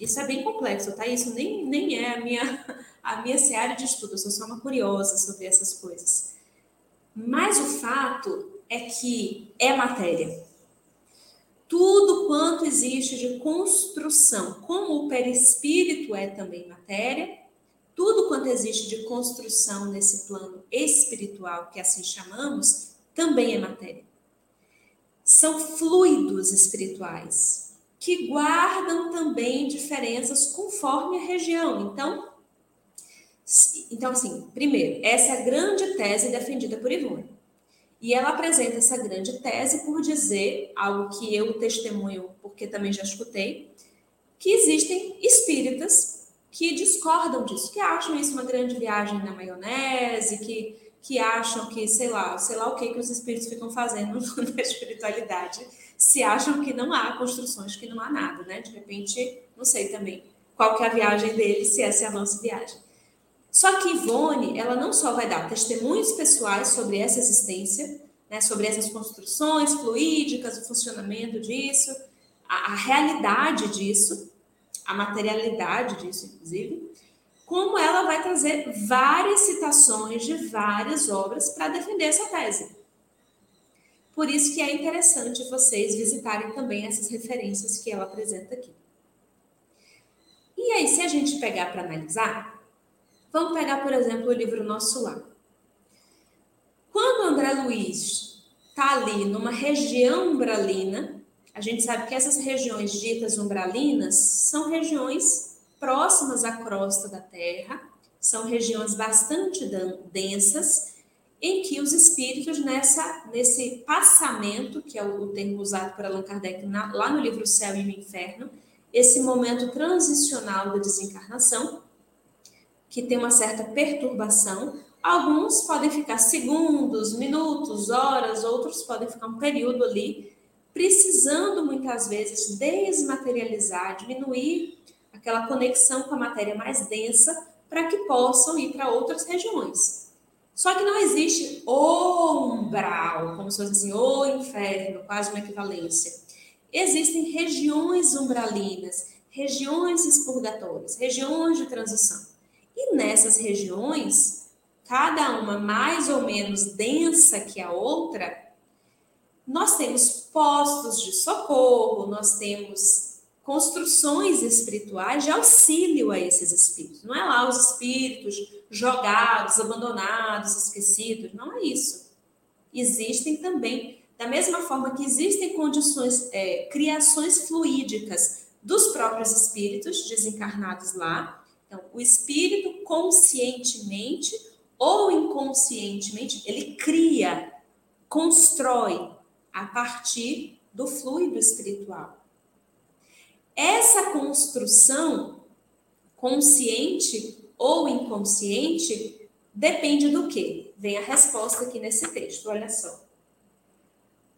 Isso é bem complexo, tá? Isso nem, nem é a minha, a minha seara de estudo. Eu sou só uma curiosa sobre essas coisas. Mas o fato é que é matéria tudo quanto existe de construção, como o perispírito é também matéria, tudo quanto existe de construção nesse plano espiritual, que assim chamamos, também é matéria. São fluidos espirituais que guardam também diferenças conforme a região. Então, então assim, primeiro, essa é a grande tese defendida por Ivone. E ela apresenta essa grande tese por dizer algo que eu testemunho, porque também já escutei, que existem espíritas que discordam disso, que acham isso uma grande viagem na maionese, que, que acham que, sei lá, sei lá o que que os espíritos ficam fazendo na espiritualidade, se acham que não há construções, que não há nada, né? De repente, não sei também qual que é a viagem deles, se essa é a nossa viagem. Só que Ivone, ela não só vai dar testemunhos pessoais sobre essa existência, né, sobre essas construções fluídicas, o funcionamento disso, a, a realidade disso, a materialidade disso, inclusive, como ela vai trazer várias citações de várias obras para defender essa tese. Por isso que é interessante vocês visitarem também essas referências que ela apresenta aqui. E aí, se a gente pegar para analisar, Vamos pegar, por exemplo, o livro Nosso Lar. Quando André Luiz está ali numa região umbralina, a gente sabe que essas regiões ditas umbralinas são regiões próximas à crosta da Terra, são regiões bastante densas, em que os espíritos, nessa, nesse passamento, que é o termo usado por Allan Kardec na, lá no livro Céu e o Inferno, esse momento transicional da desencarnação, que tem uma certa perturbação. Alguns podem ficar segundos, minutos, horas, outros podem ficar um período ali, precisando muitas vezes desmaterializar, diminuir aquela conexão com a matéria mais densa para que possam ir para outras regiões. Só que não existe o umbral, como se fosse assim, o inferno, quase uma equivalência. Existem regiões umbralinas, regiões expurgatórias, regiões de transição. E nessas regiões, cada uma mais ou menos densa que a outra, nós temos postos de socorro, nós temos construções espirituais de auxílio a esses espíritos. Não é lá os espíritos jogados, abandonados, esquecidos, não é isso. Existem também, da mesma forma que existem condições, é, criações fluídicas dos próprios espíritos desencarnados lá, então, o espírito conscientemente ou inconscientemente, ele cria, constrói a partir do fluido espiritual. Essa construção, consciente ou inconsciente, depende do quê? Vem a resposta aqui nesse texto, olha só.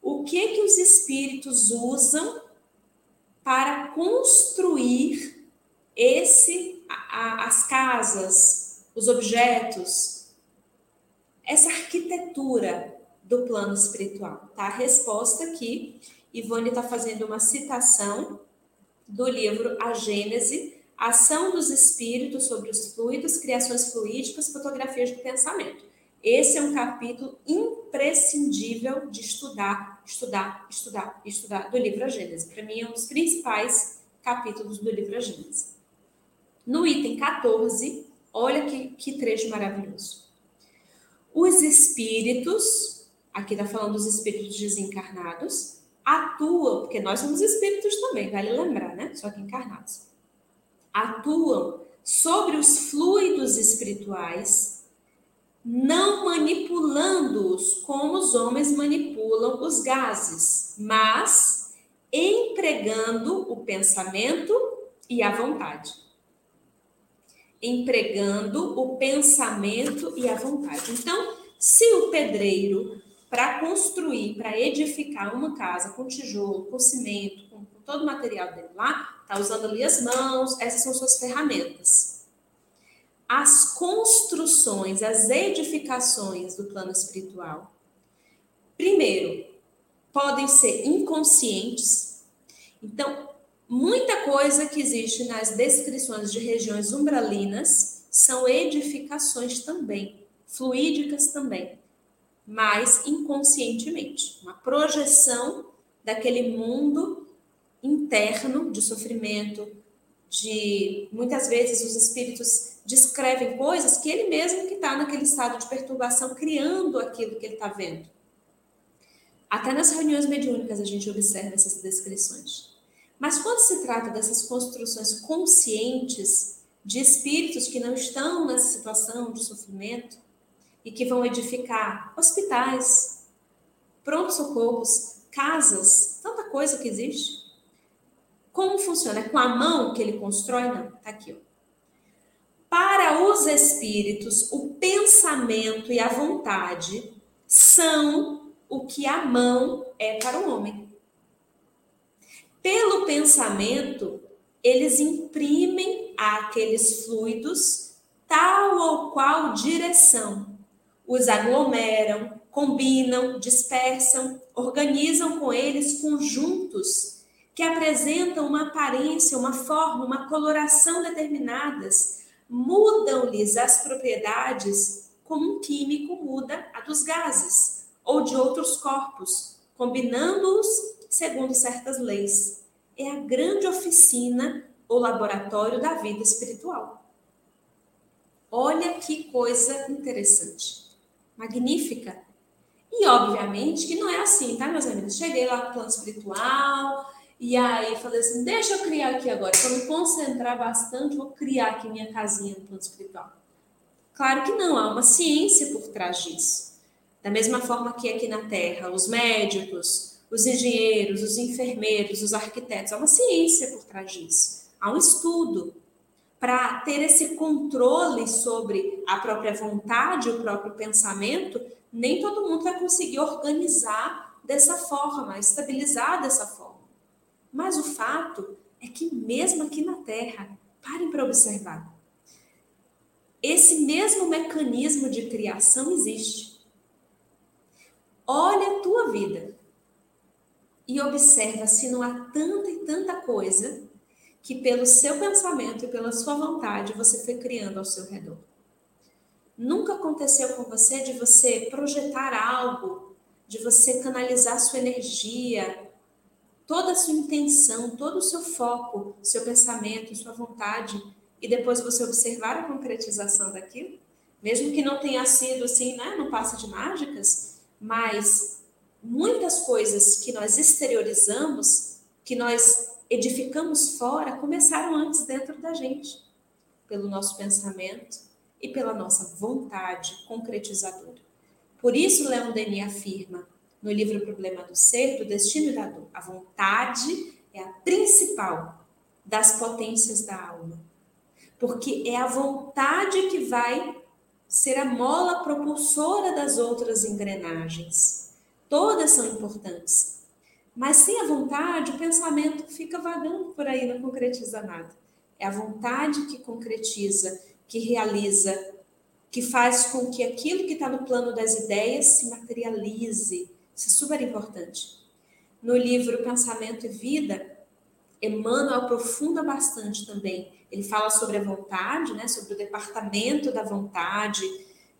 O que que os espíritos usam para construir esse a, as casas, os objetos, essa arquitetura do plano espiritual, tá? A resposta aqui. Ivone está fazendo uma citação do livro A Gênese, Ação dos Espíritos sobre os Fluidos, Criações Fluídicas, Fotografias do Pensamento. Esse é um capítulo imprescindível de estudar, estudar, estudar, estudar do livro A Gênese. Para mim, é um dos principais capítulos do livro A Gênese. No item 14, olha que, que trecho maravilhoso. Os espíritos, aqui está falando dos espíritos desencarnados, atuam, porque nós somos espíritos também, vale lembrar, né? Só que encarnados. Atuam sobre os fluidos espirituais, não manipulando-os como os homens manipulam os gases, mas empregando o pensamento e a vontade. Empregando o pensamento e a vontade. Então, se o pedreiro para construir, para edificar uma casa com tijolo, com cimento, com, todo o material dele lá, está usando ali as mãos, essas são suas ferramentas. As construções, as edificações do plano espiritual, primeiro, podem ser inconscientes. Então, muita coisa que existe nas descrições de regiões umbralinas são edificações também, fluídicas também mas inconscientemente. Uma projeção daquele mundo interno de sofrimento, de muitas vezes os espíritos descrevem coisas que ele mesmo que está naquele estado de perturbação criando aquilo que ele está vendo. Até nas reuniões mediúnicas a gente observa essas descrições. Mas quando se trata dessas construções conscientes de espíritos que não estão nessa situação de sofrimento, e que vão edificar hospitais, pronto-socorros, casas, tanta coisa que existe. Como funciona? É com a mão que ele constrói? Não, tá aqui. Ó. Para os espíritos, o pensamento e a vontade são o que a mão é para o homem. Pelo pensamento, eles imprimem àqueles fluidos tal ou qual direção. Os aglomeram, combinam, dispersam, organizam com eles conjuntos que apresentam uma aparência, uma forma, uma coloração determinadas, mudam-lhes as propriedades como um químico muda a dos gases ou de outros corpos, combinando-os segundo certas leis. É a grande oficina ou laboratório da vida espiritual. Olha que coisa interessante magnífica. E obviamente que não é assim, tá, meus amigos? Cheguei lá no plano espiritual e aí falei assim: deixa eu criar aqui agora, para me concentrar bastante, vou criar aqui minha casinha no plano espiritual. Claro que não, há uma ciência por trás disso. Da mesma forma que aqui na Terra, os médicos, os engenheiros, os enfermeiros, os arquitetos, há uma ciência por trás disso. Há um estudo, para ter esse controle sobre a própria vontade, o próprio pensamento, nem todo mundo vai conseguir organizar dessa forma, estabilizar dessa forma. Mas o fato é que mesmo aqui na Terra, parem para observar. Esse mesmo mecanismo de criação existe. Olha a tua vida e observa se não há tanta e tanta coisa que pelo seu pensamento e pela sua vontade você foi criando ao seu redor. Nunca aconteceu com você de você projetar algo, de você canalizar sua energia, toda a sua intenção, todo o seu foco, seu pensamento, sua vontade, e depois você observar a concretização daquilo? Mesmo que não tenha sido assim, né, no passe de mágicas, mas muitas coisas que nós exteriorizamos, que nós edificamos fora começaram antes dentro da gente, pelo nosso pensamento e pela nossa vontade concretizadora. Por isso, Leon Denis afirma no livro Problema do Ser, do Destino e da Dor, a vontade é a principal das potências da alma. Porque é a vontade que vai ser a mola propulsora das outras engrenagens. Todas são importantes, mas sem a vontade, o pensamento fica vagando por aí, não concretiza nada. É a vontade que concretiza, que realiza, que faz com que aquilo que está no plano das ideias se materialize. Isso é super importante. no livro Pensamento e Vida, Emmanuel aprofunda bastante também. Ele fala sobre a vontade, né, sobre o departamento da vontade,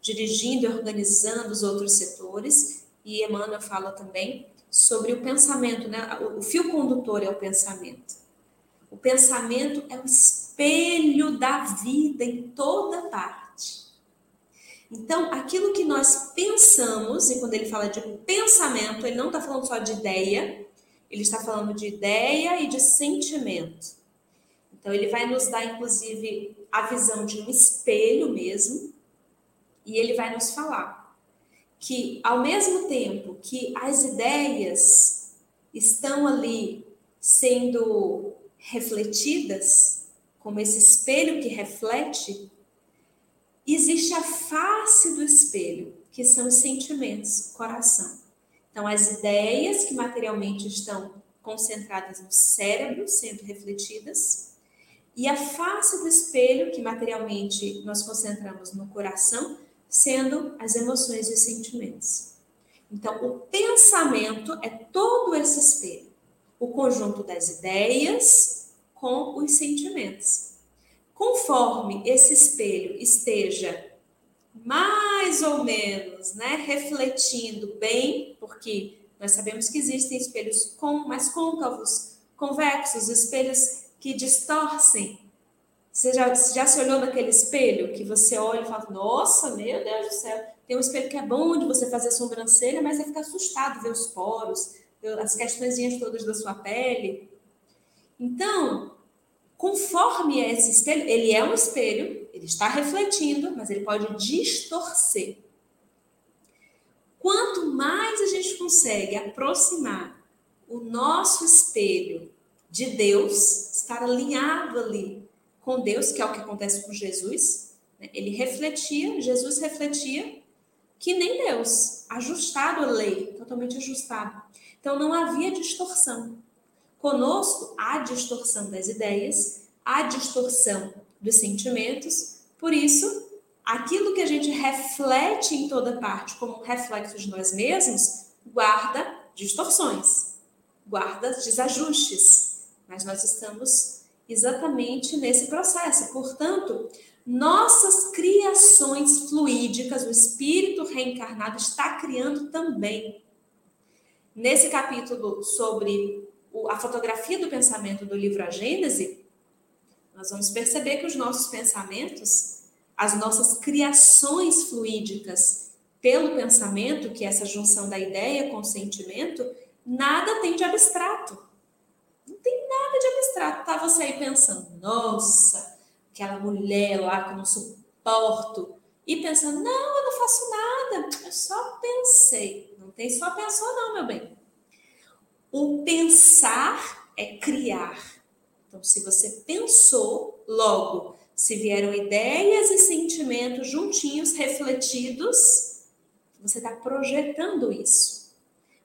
dirigindo e organizando os outros setores. E Emmanuel fala também sobre o pensamento, né? O fio condutor é o pensamento. O pensamento é o espelho da vida em toda parte. Então, aquilo que nós pensamos, e quando ele fala de pensamento, ele não está falando só de ideia, ele está falando de ideia e de sentimento. Então, ele vai nos dar, inclusive, a visão de um espelho mesmo, e ele vai nos falar que, ao mesmo tempo que as ideias estão ali sendo refletidas, como esse espelho que reflete, existe a face do espelho, que são os sentimentos, coração. Então, as ideias que materialmente estão concentradas no cérebro, sendo refletidas, e a face do espelho, que materialmente nós concentramos no coração, sendo as emoções e os sentimentos. Então, o pensamento é todo esse espelho, o conjunto das ideias com os sentimentos. Conforme esse espelho esteja mais ou menos, né, refletindo bem, porque nós sabemos que existem espelhos com, mais côncavos, convexos, espelhos que distorcem você já, já se olhou naquele espelho que você olha e fala, nossa, meu Deus do céu, tem um espelho que é bom de você fazer sobrancelha, mas você fica assustado ver os poros, as questõezinhas todas da sua pele. Então, conforme esse espelho, ele é um espelho, ele está refletindo, mas ele pode distorcer. Quanto mais a gente consegue aproximar o nosso espelho de Deus, estar alinhado ali com Deus, que é o que acontece com Jesus. Né? Ele refletia, Jesus refletia que nem Deus, ajustado a lei, totalmente ajustado. Então não havia distorção. Conosco há distorção das ideias, há distorção dos sentimentos, por isso, aquilo que a gente reflete em toda parte como um reflexo de nós mesmos, guarda distorções, guarda desajustes. Mas nós estamos exatamente nesse processo. Portanto, nossas criações fluídicas, o espírito reencarnado está criando também. Nesse capítulo sobre a fotografia do pensamento do livro A Gênese, nós vamos perceber que os nossos pensamentos, as nossas criações fluídicas pelo pensamento, que é essa junção da ideia com o sentimento, nada tem de abstrato tem nada de abstrato. Tá você aí pensando, nossa, aquela mulher lá que eu não suporto. E pensando, não, eu não faço nada, eu só pensei. Não tem só pensou, não, meu bem. O pensar é criar. Então, se você pensou, logo, se vieram ideias e sentimentos juntinhos, refletidos, você está projetando isso.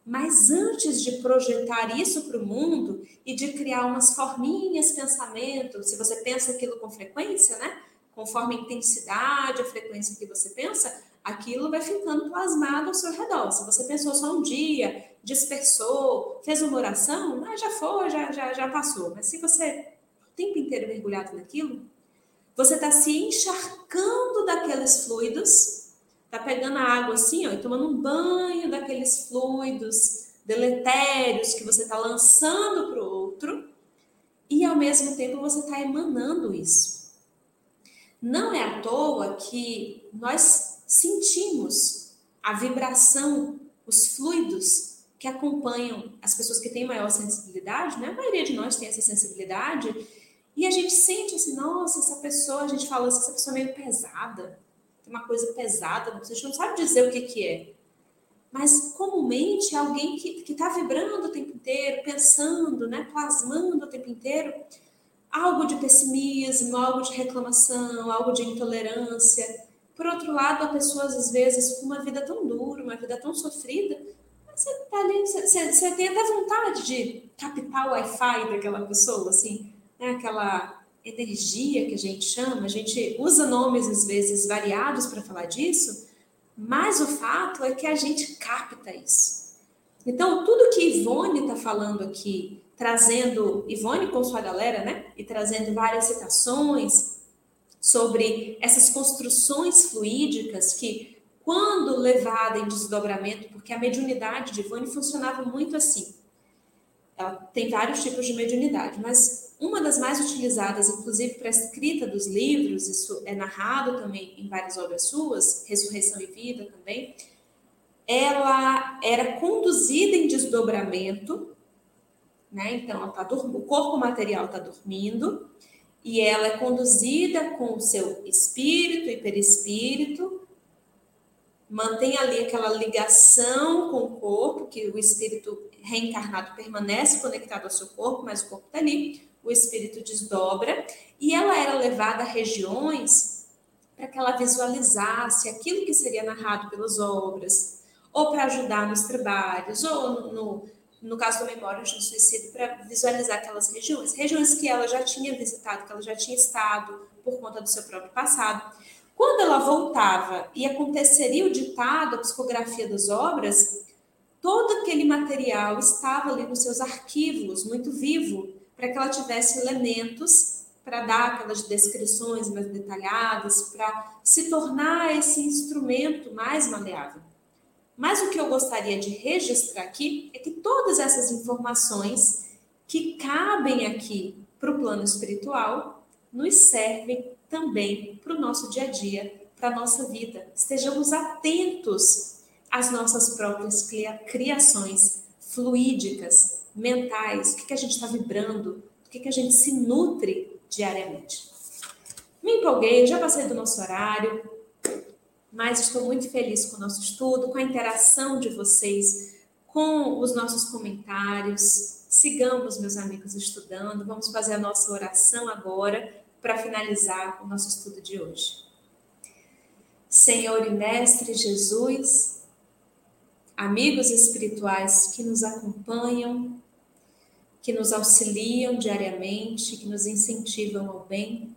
Mas antes de projetar isso para o mundo e de criar umas forminhas, pensamento, se você pensa aquilo com frequência, né? Conforme a intensidade, a frequência que você pensa, aquilo vai ficando plasmado ao seu redor. Se você pensou só um dia, dispersou, fez uma oração, ah, já foi, já, já, já passou. Mas se você o tempo inteiro mergulhado naquilo, você está se encharcando daqueles fluidos tá pegando a água assim, ó, e tomando um banho daqueles fluidos deletérios que você está lançando para o outro, e ao mesmo tempo você está emanando isso. Não é à toa que nós sentimos a vibração, os fluidos que acompanham as pessoas que têm maior sensibilidade, né? A maioria de nós tem essa sensibilidade, e a gente sente assim, nossa, essa pessoa, a gente fala assim, essa pessoa é meio pesada, tem uma coisa pesada, você não sabe dizer o que, que é. Mas comumente é alguém que está vibrando o tempo inteiro, pensando, né, plasmando o tempo inteiro algo de pessimismo, algo de reclamação, algo de intolerância. Por outro lado, há pessoas, às vezes, com uma vida tão dura, uma vida tão sofrida, você, tá ali, você, você tem até vontade de captar o Wi-Fi daquela pessoa, assim, né, aquela energia que a gente chama, a gente usa nomes às vezes variados para falar disso, mas o fato é que a gente capta isso. Então, tudo que Ivone está falando aqui, trazendo, Ivone com sua galera, né? E trazendo várias citações sobre essas construções fluídicas que, quando levada em desdobramento, porque a mediunidade de Ivone funcionava muito assim. Ela tem vários tipos de mediunidade, mas uma das mais utilizadas, inclusive para a escrita dos livros, isso é narrado também em várias obras suas, Ressurreição e Vida também, ela era conduzida em desdobramento, né? Então, tá, o corpo material está dormindo e ela é conduzida com o seu espírito e perispírito, mantém ali aquela ligação com o corpo, que o espírito reencarnado permanece conectado ao seu corpo, mas o corpo está ali, o espírito desdobra, e ela era levada a regiões para que ela visualizasse aquilo que seria narrado pelas obras, ou para ajudar nos trabalhos, ou no, no caso do Memória de um Suicídio, para visualizar aquelas regiões. Regiões que ela já tinha visitado, que ela já tinha estado por conta do seu próprio passado. Quando ela voltava e aconteceria o ditado, a psicografia das obras, todo aquele material estava ali nos seus arquivos, muito vivo, para que ela tivesse elementos para dar aquelas descrições mais detalhadas, para se tornar esse instrumento mais maleável. Mas o que eu gostaria de registrar aqui é que todas essas informações que cabem aqui para o plano espiritual nos servem também para o nosso dia a dia, para a nossa vida. Estejamos atentos às nossas próprias criações fluídicas, mentais, o que, que a gente está vibrando, o que, que a gente se nutre diariamente. Me empolguei, já passei do nosso horário, mas estou muito feliz com o nosso estudo, com a interação de vocês, com os nossos comentários. Sigamos, meus amigos, estudando. Vamos fazer a nossa oração agora para finalizar o nosso estudo de hoje. Senhor e Mestre Jesus, amigos espirituais que nos acompanham, que nos auxiliam diariamente, que nos incentivam ao bem,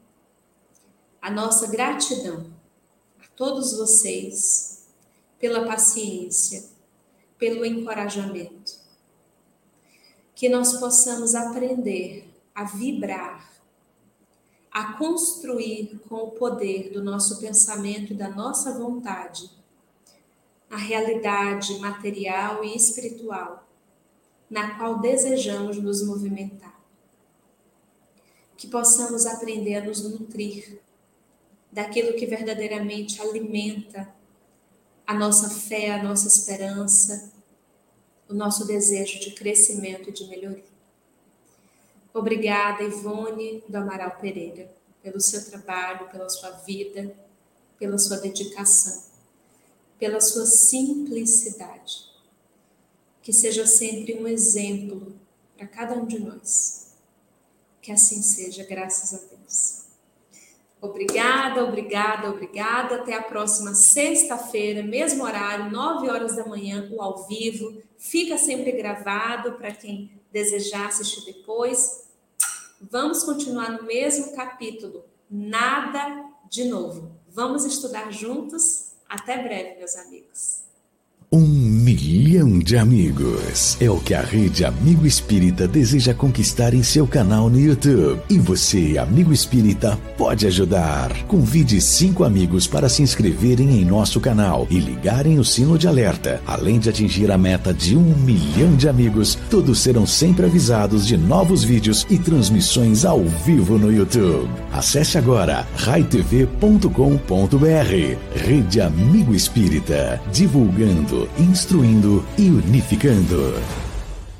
a nossa gratidão todos vocês, pela paciência, pelo encorajamento. Que nós possamos aprender a vibrar, a construir com o poder do nosso pensamento e da nossa vontade a realidade material e espiritual na qual desejamos nos movimentar. Que possamos aprender a nos nutrir daquilo que verdadeiramente alimenta a nossa fé, a nossa esperança, o nosso desejo de crescimento e de melhoria. Obrigada, Ivone do Amaral Pereira, pelo seu trabalho, pela sua vida, pela sua dedicação, pela sua simplicidade. Que seja sempre um exemplo para cada um de nós. Que assim seja, graças a Deus. Obrigada, obrigada, obrigada. Até a próxima sexta-feira, mesmo horário, 9 horas da manhã, o ao vivo. Fica sempre gravado para quem desejar assistir depois. Vamos continuar no mesmo capítulo. Nada de novo. Vamos estudar juntos. Até breve, meus amigos. Um milhão de amigos. É o que a rede Amigo Espírita deseja conquistar em seu canal no YouTube. E você, amigo espírita, pode ajudar. Convide cinco amigos para se inscreverem em nosso canal e ligarem o sino de alerta. Além de atingir a meta de um milhão de amigos, todos serão sempre avisados de novos vídeos e transmissões ao vivo no YouTube. Acesse agora raitv.com.br. Rede Amigo Espírita, divulgando, instruindo e unificando.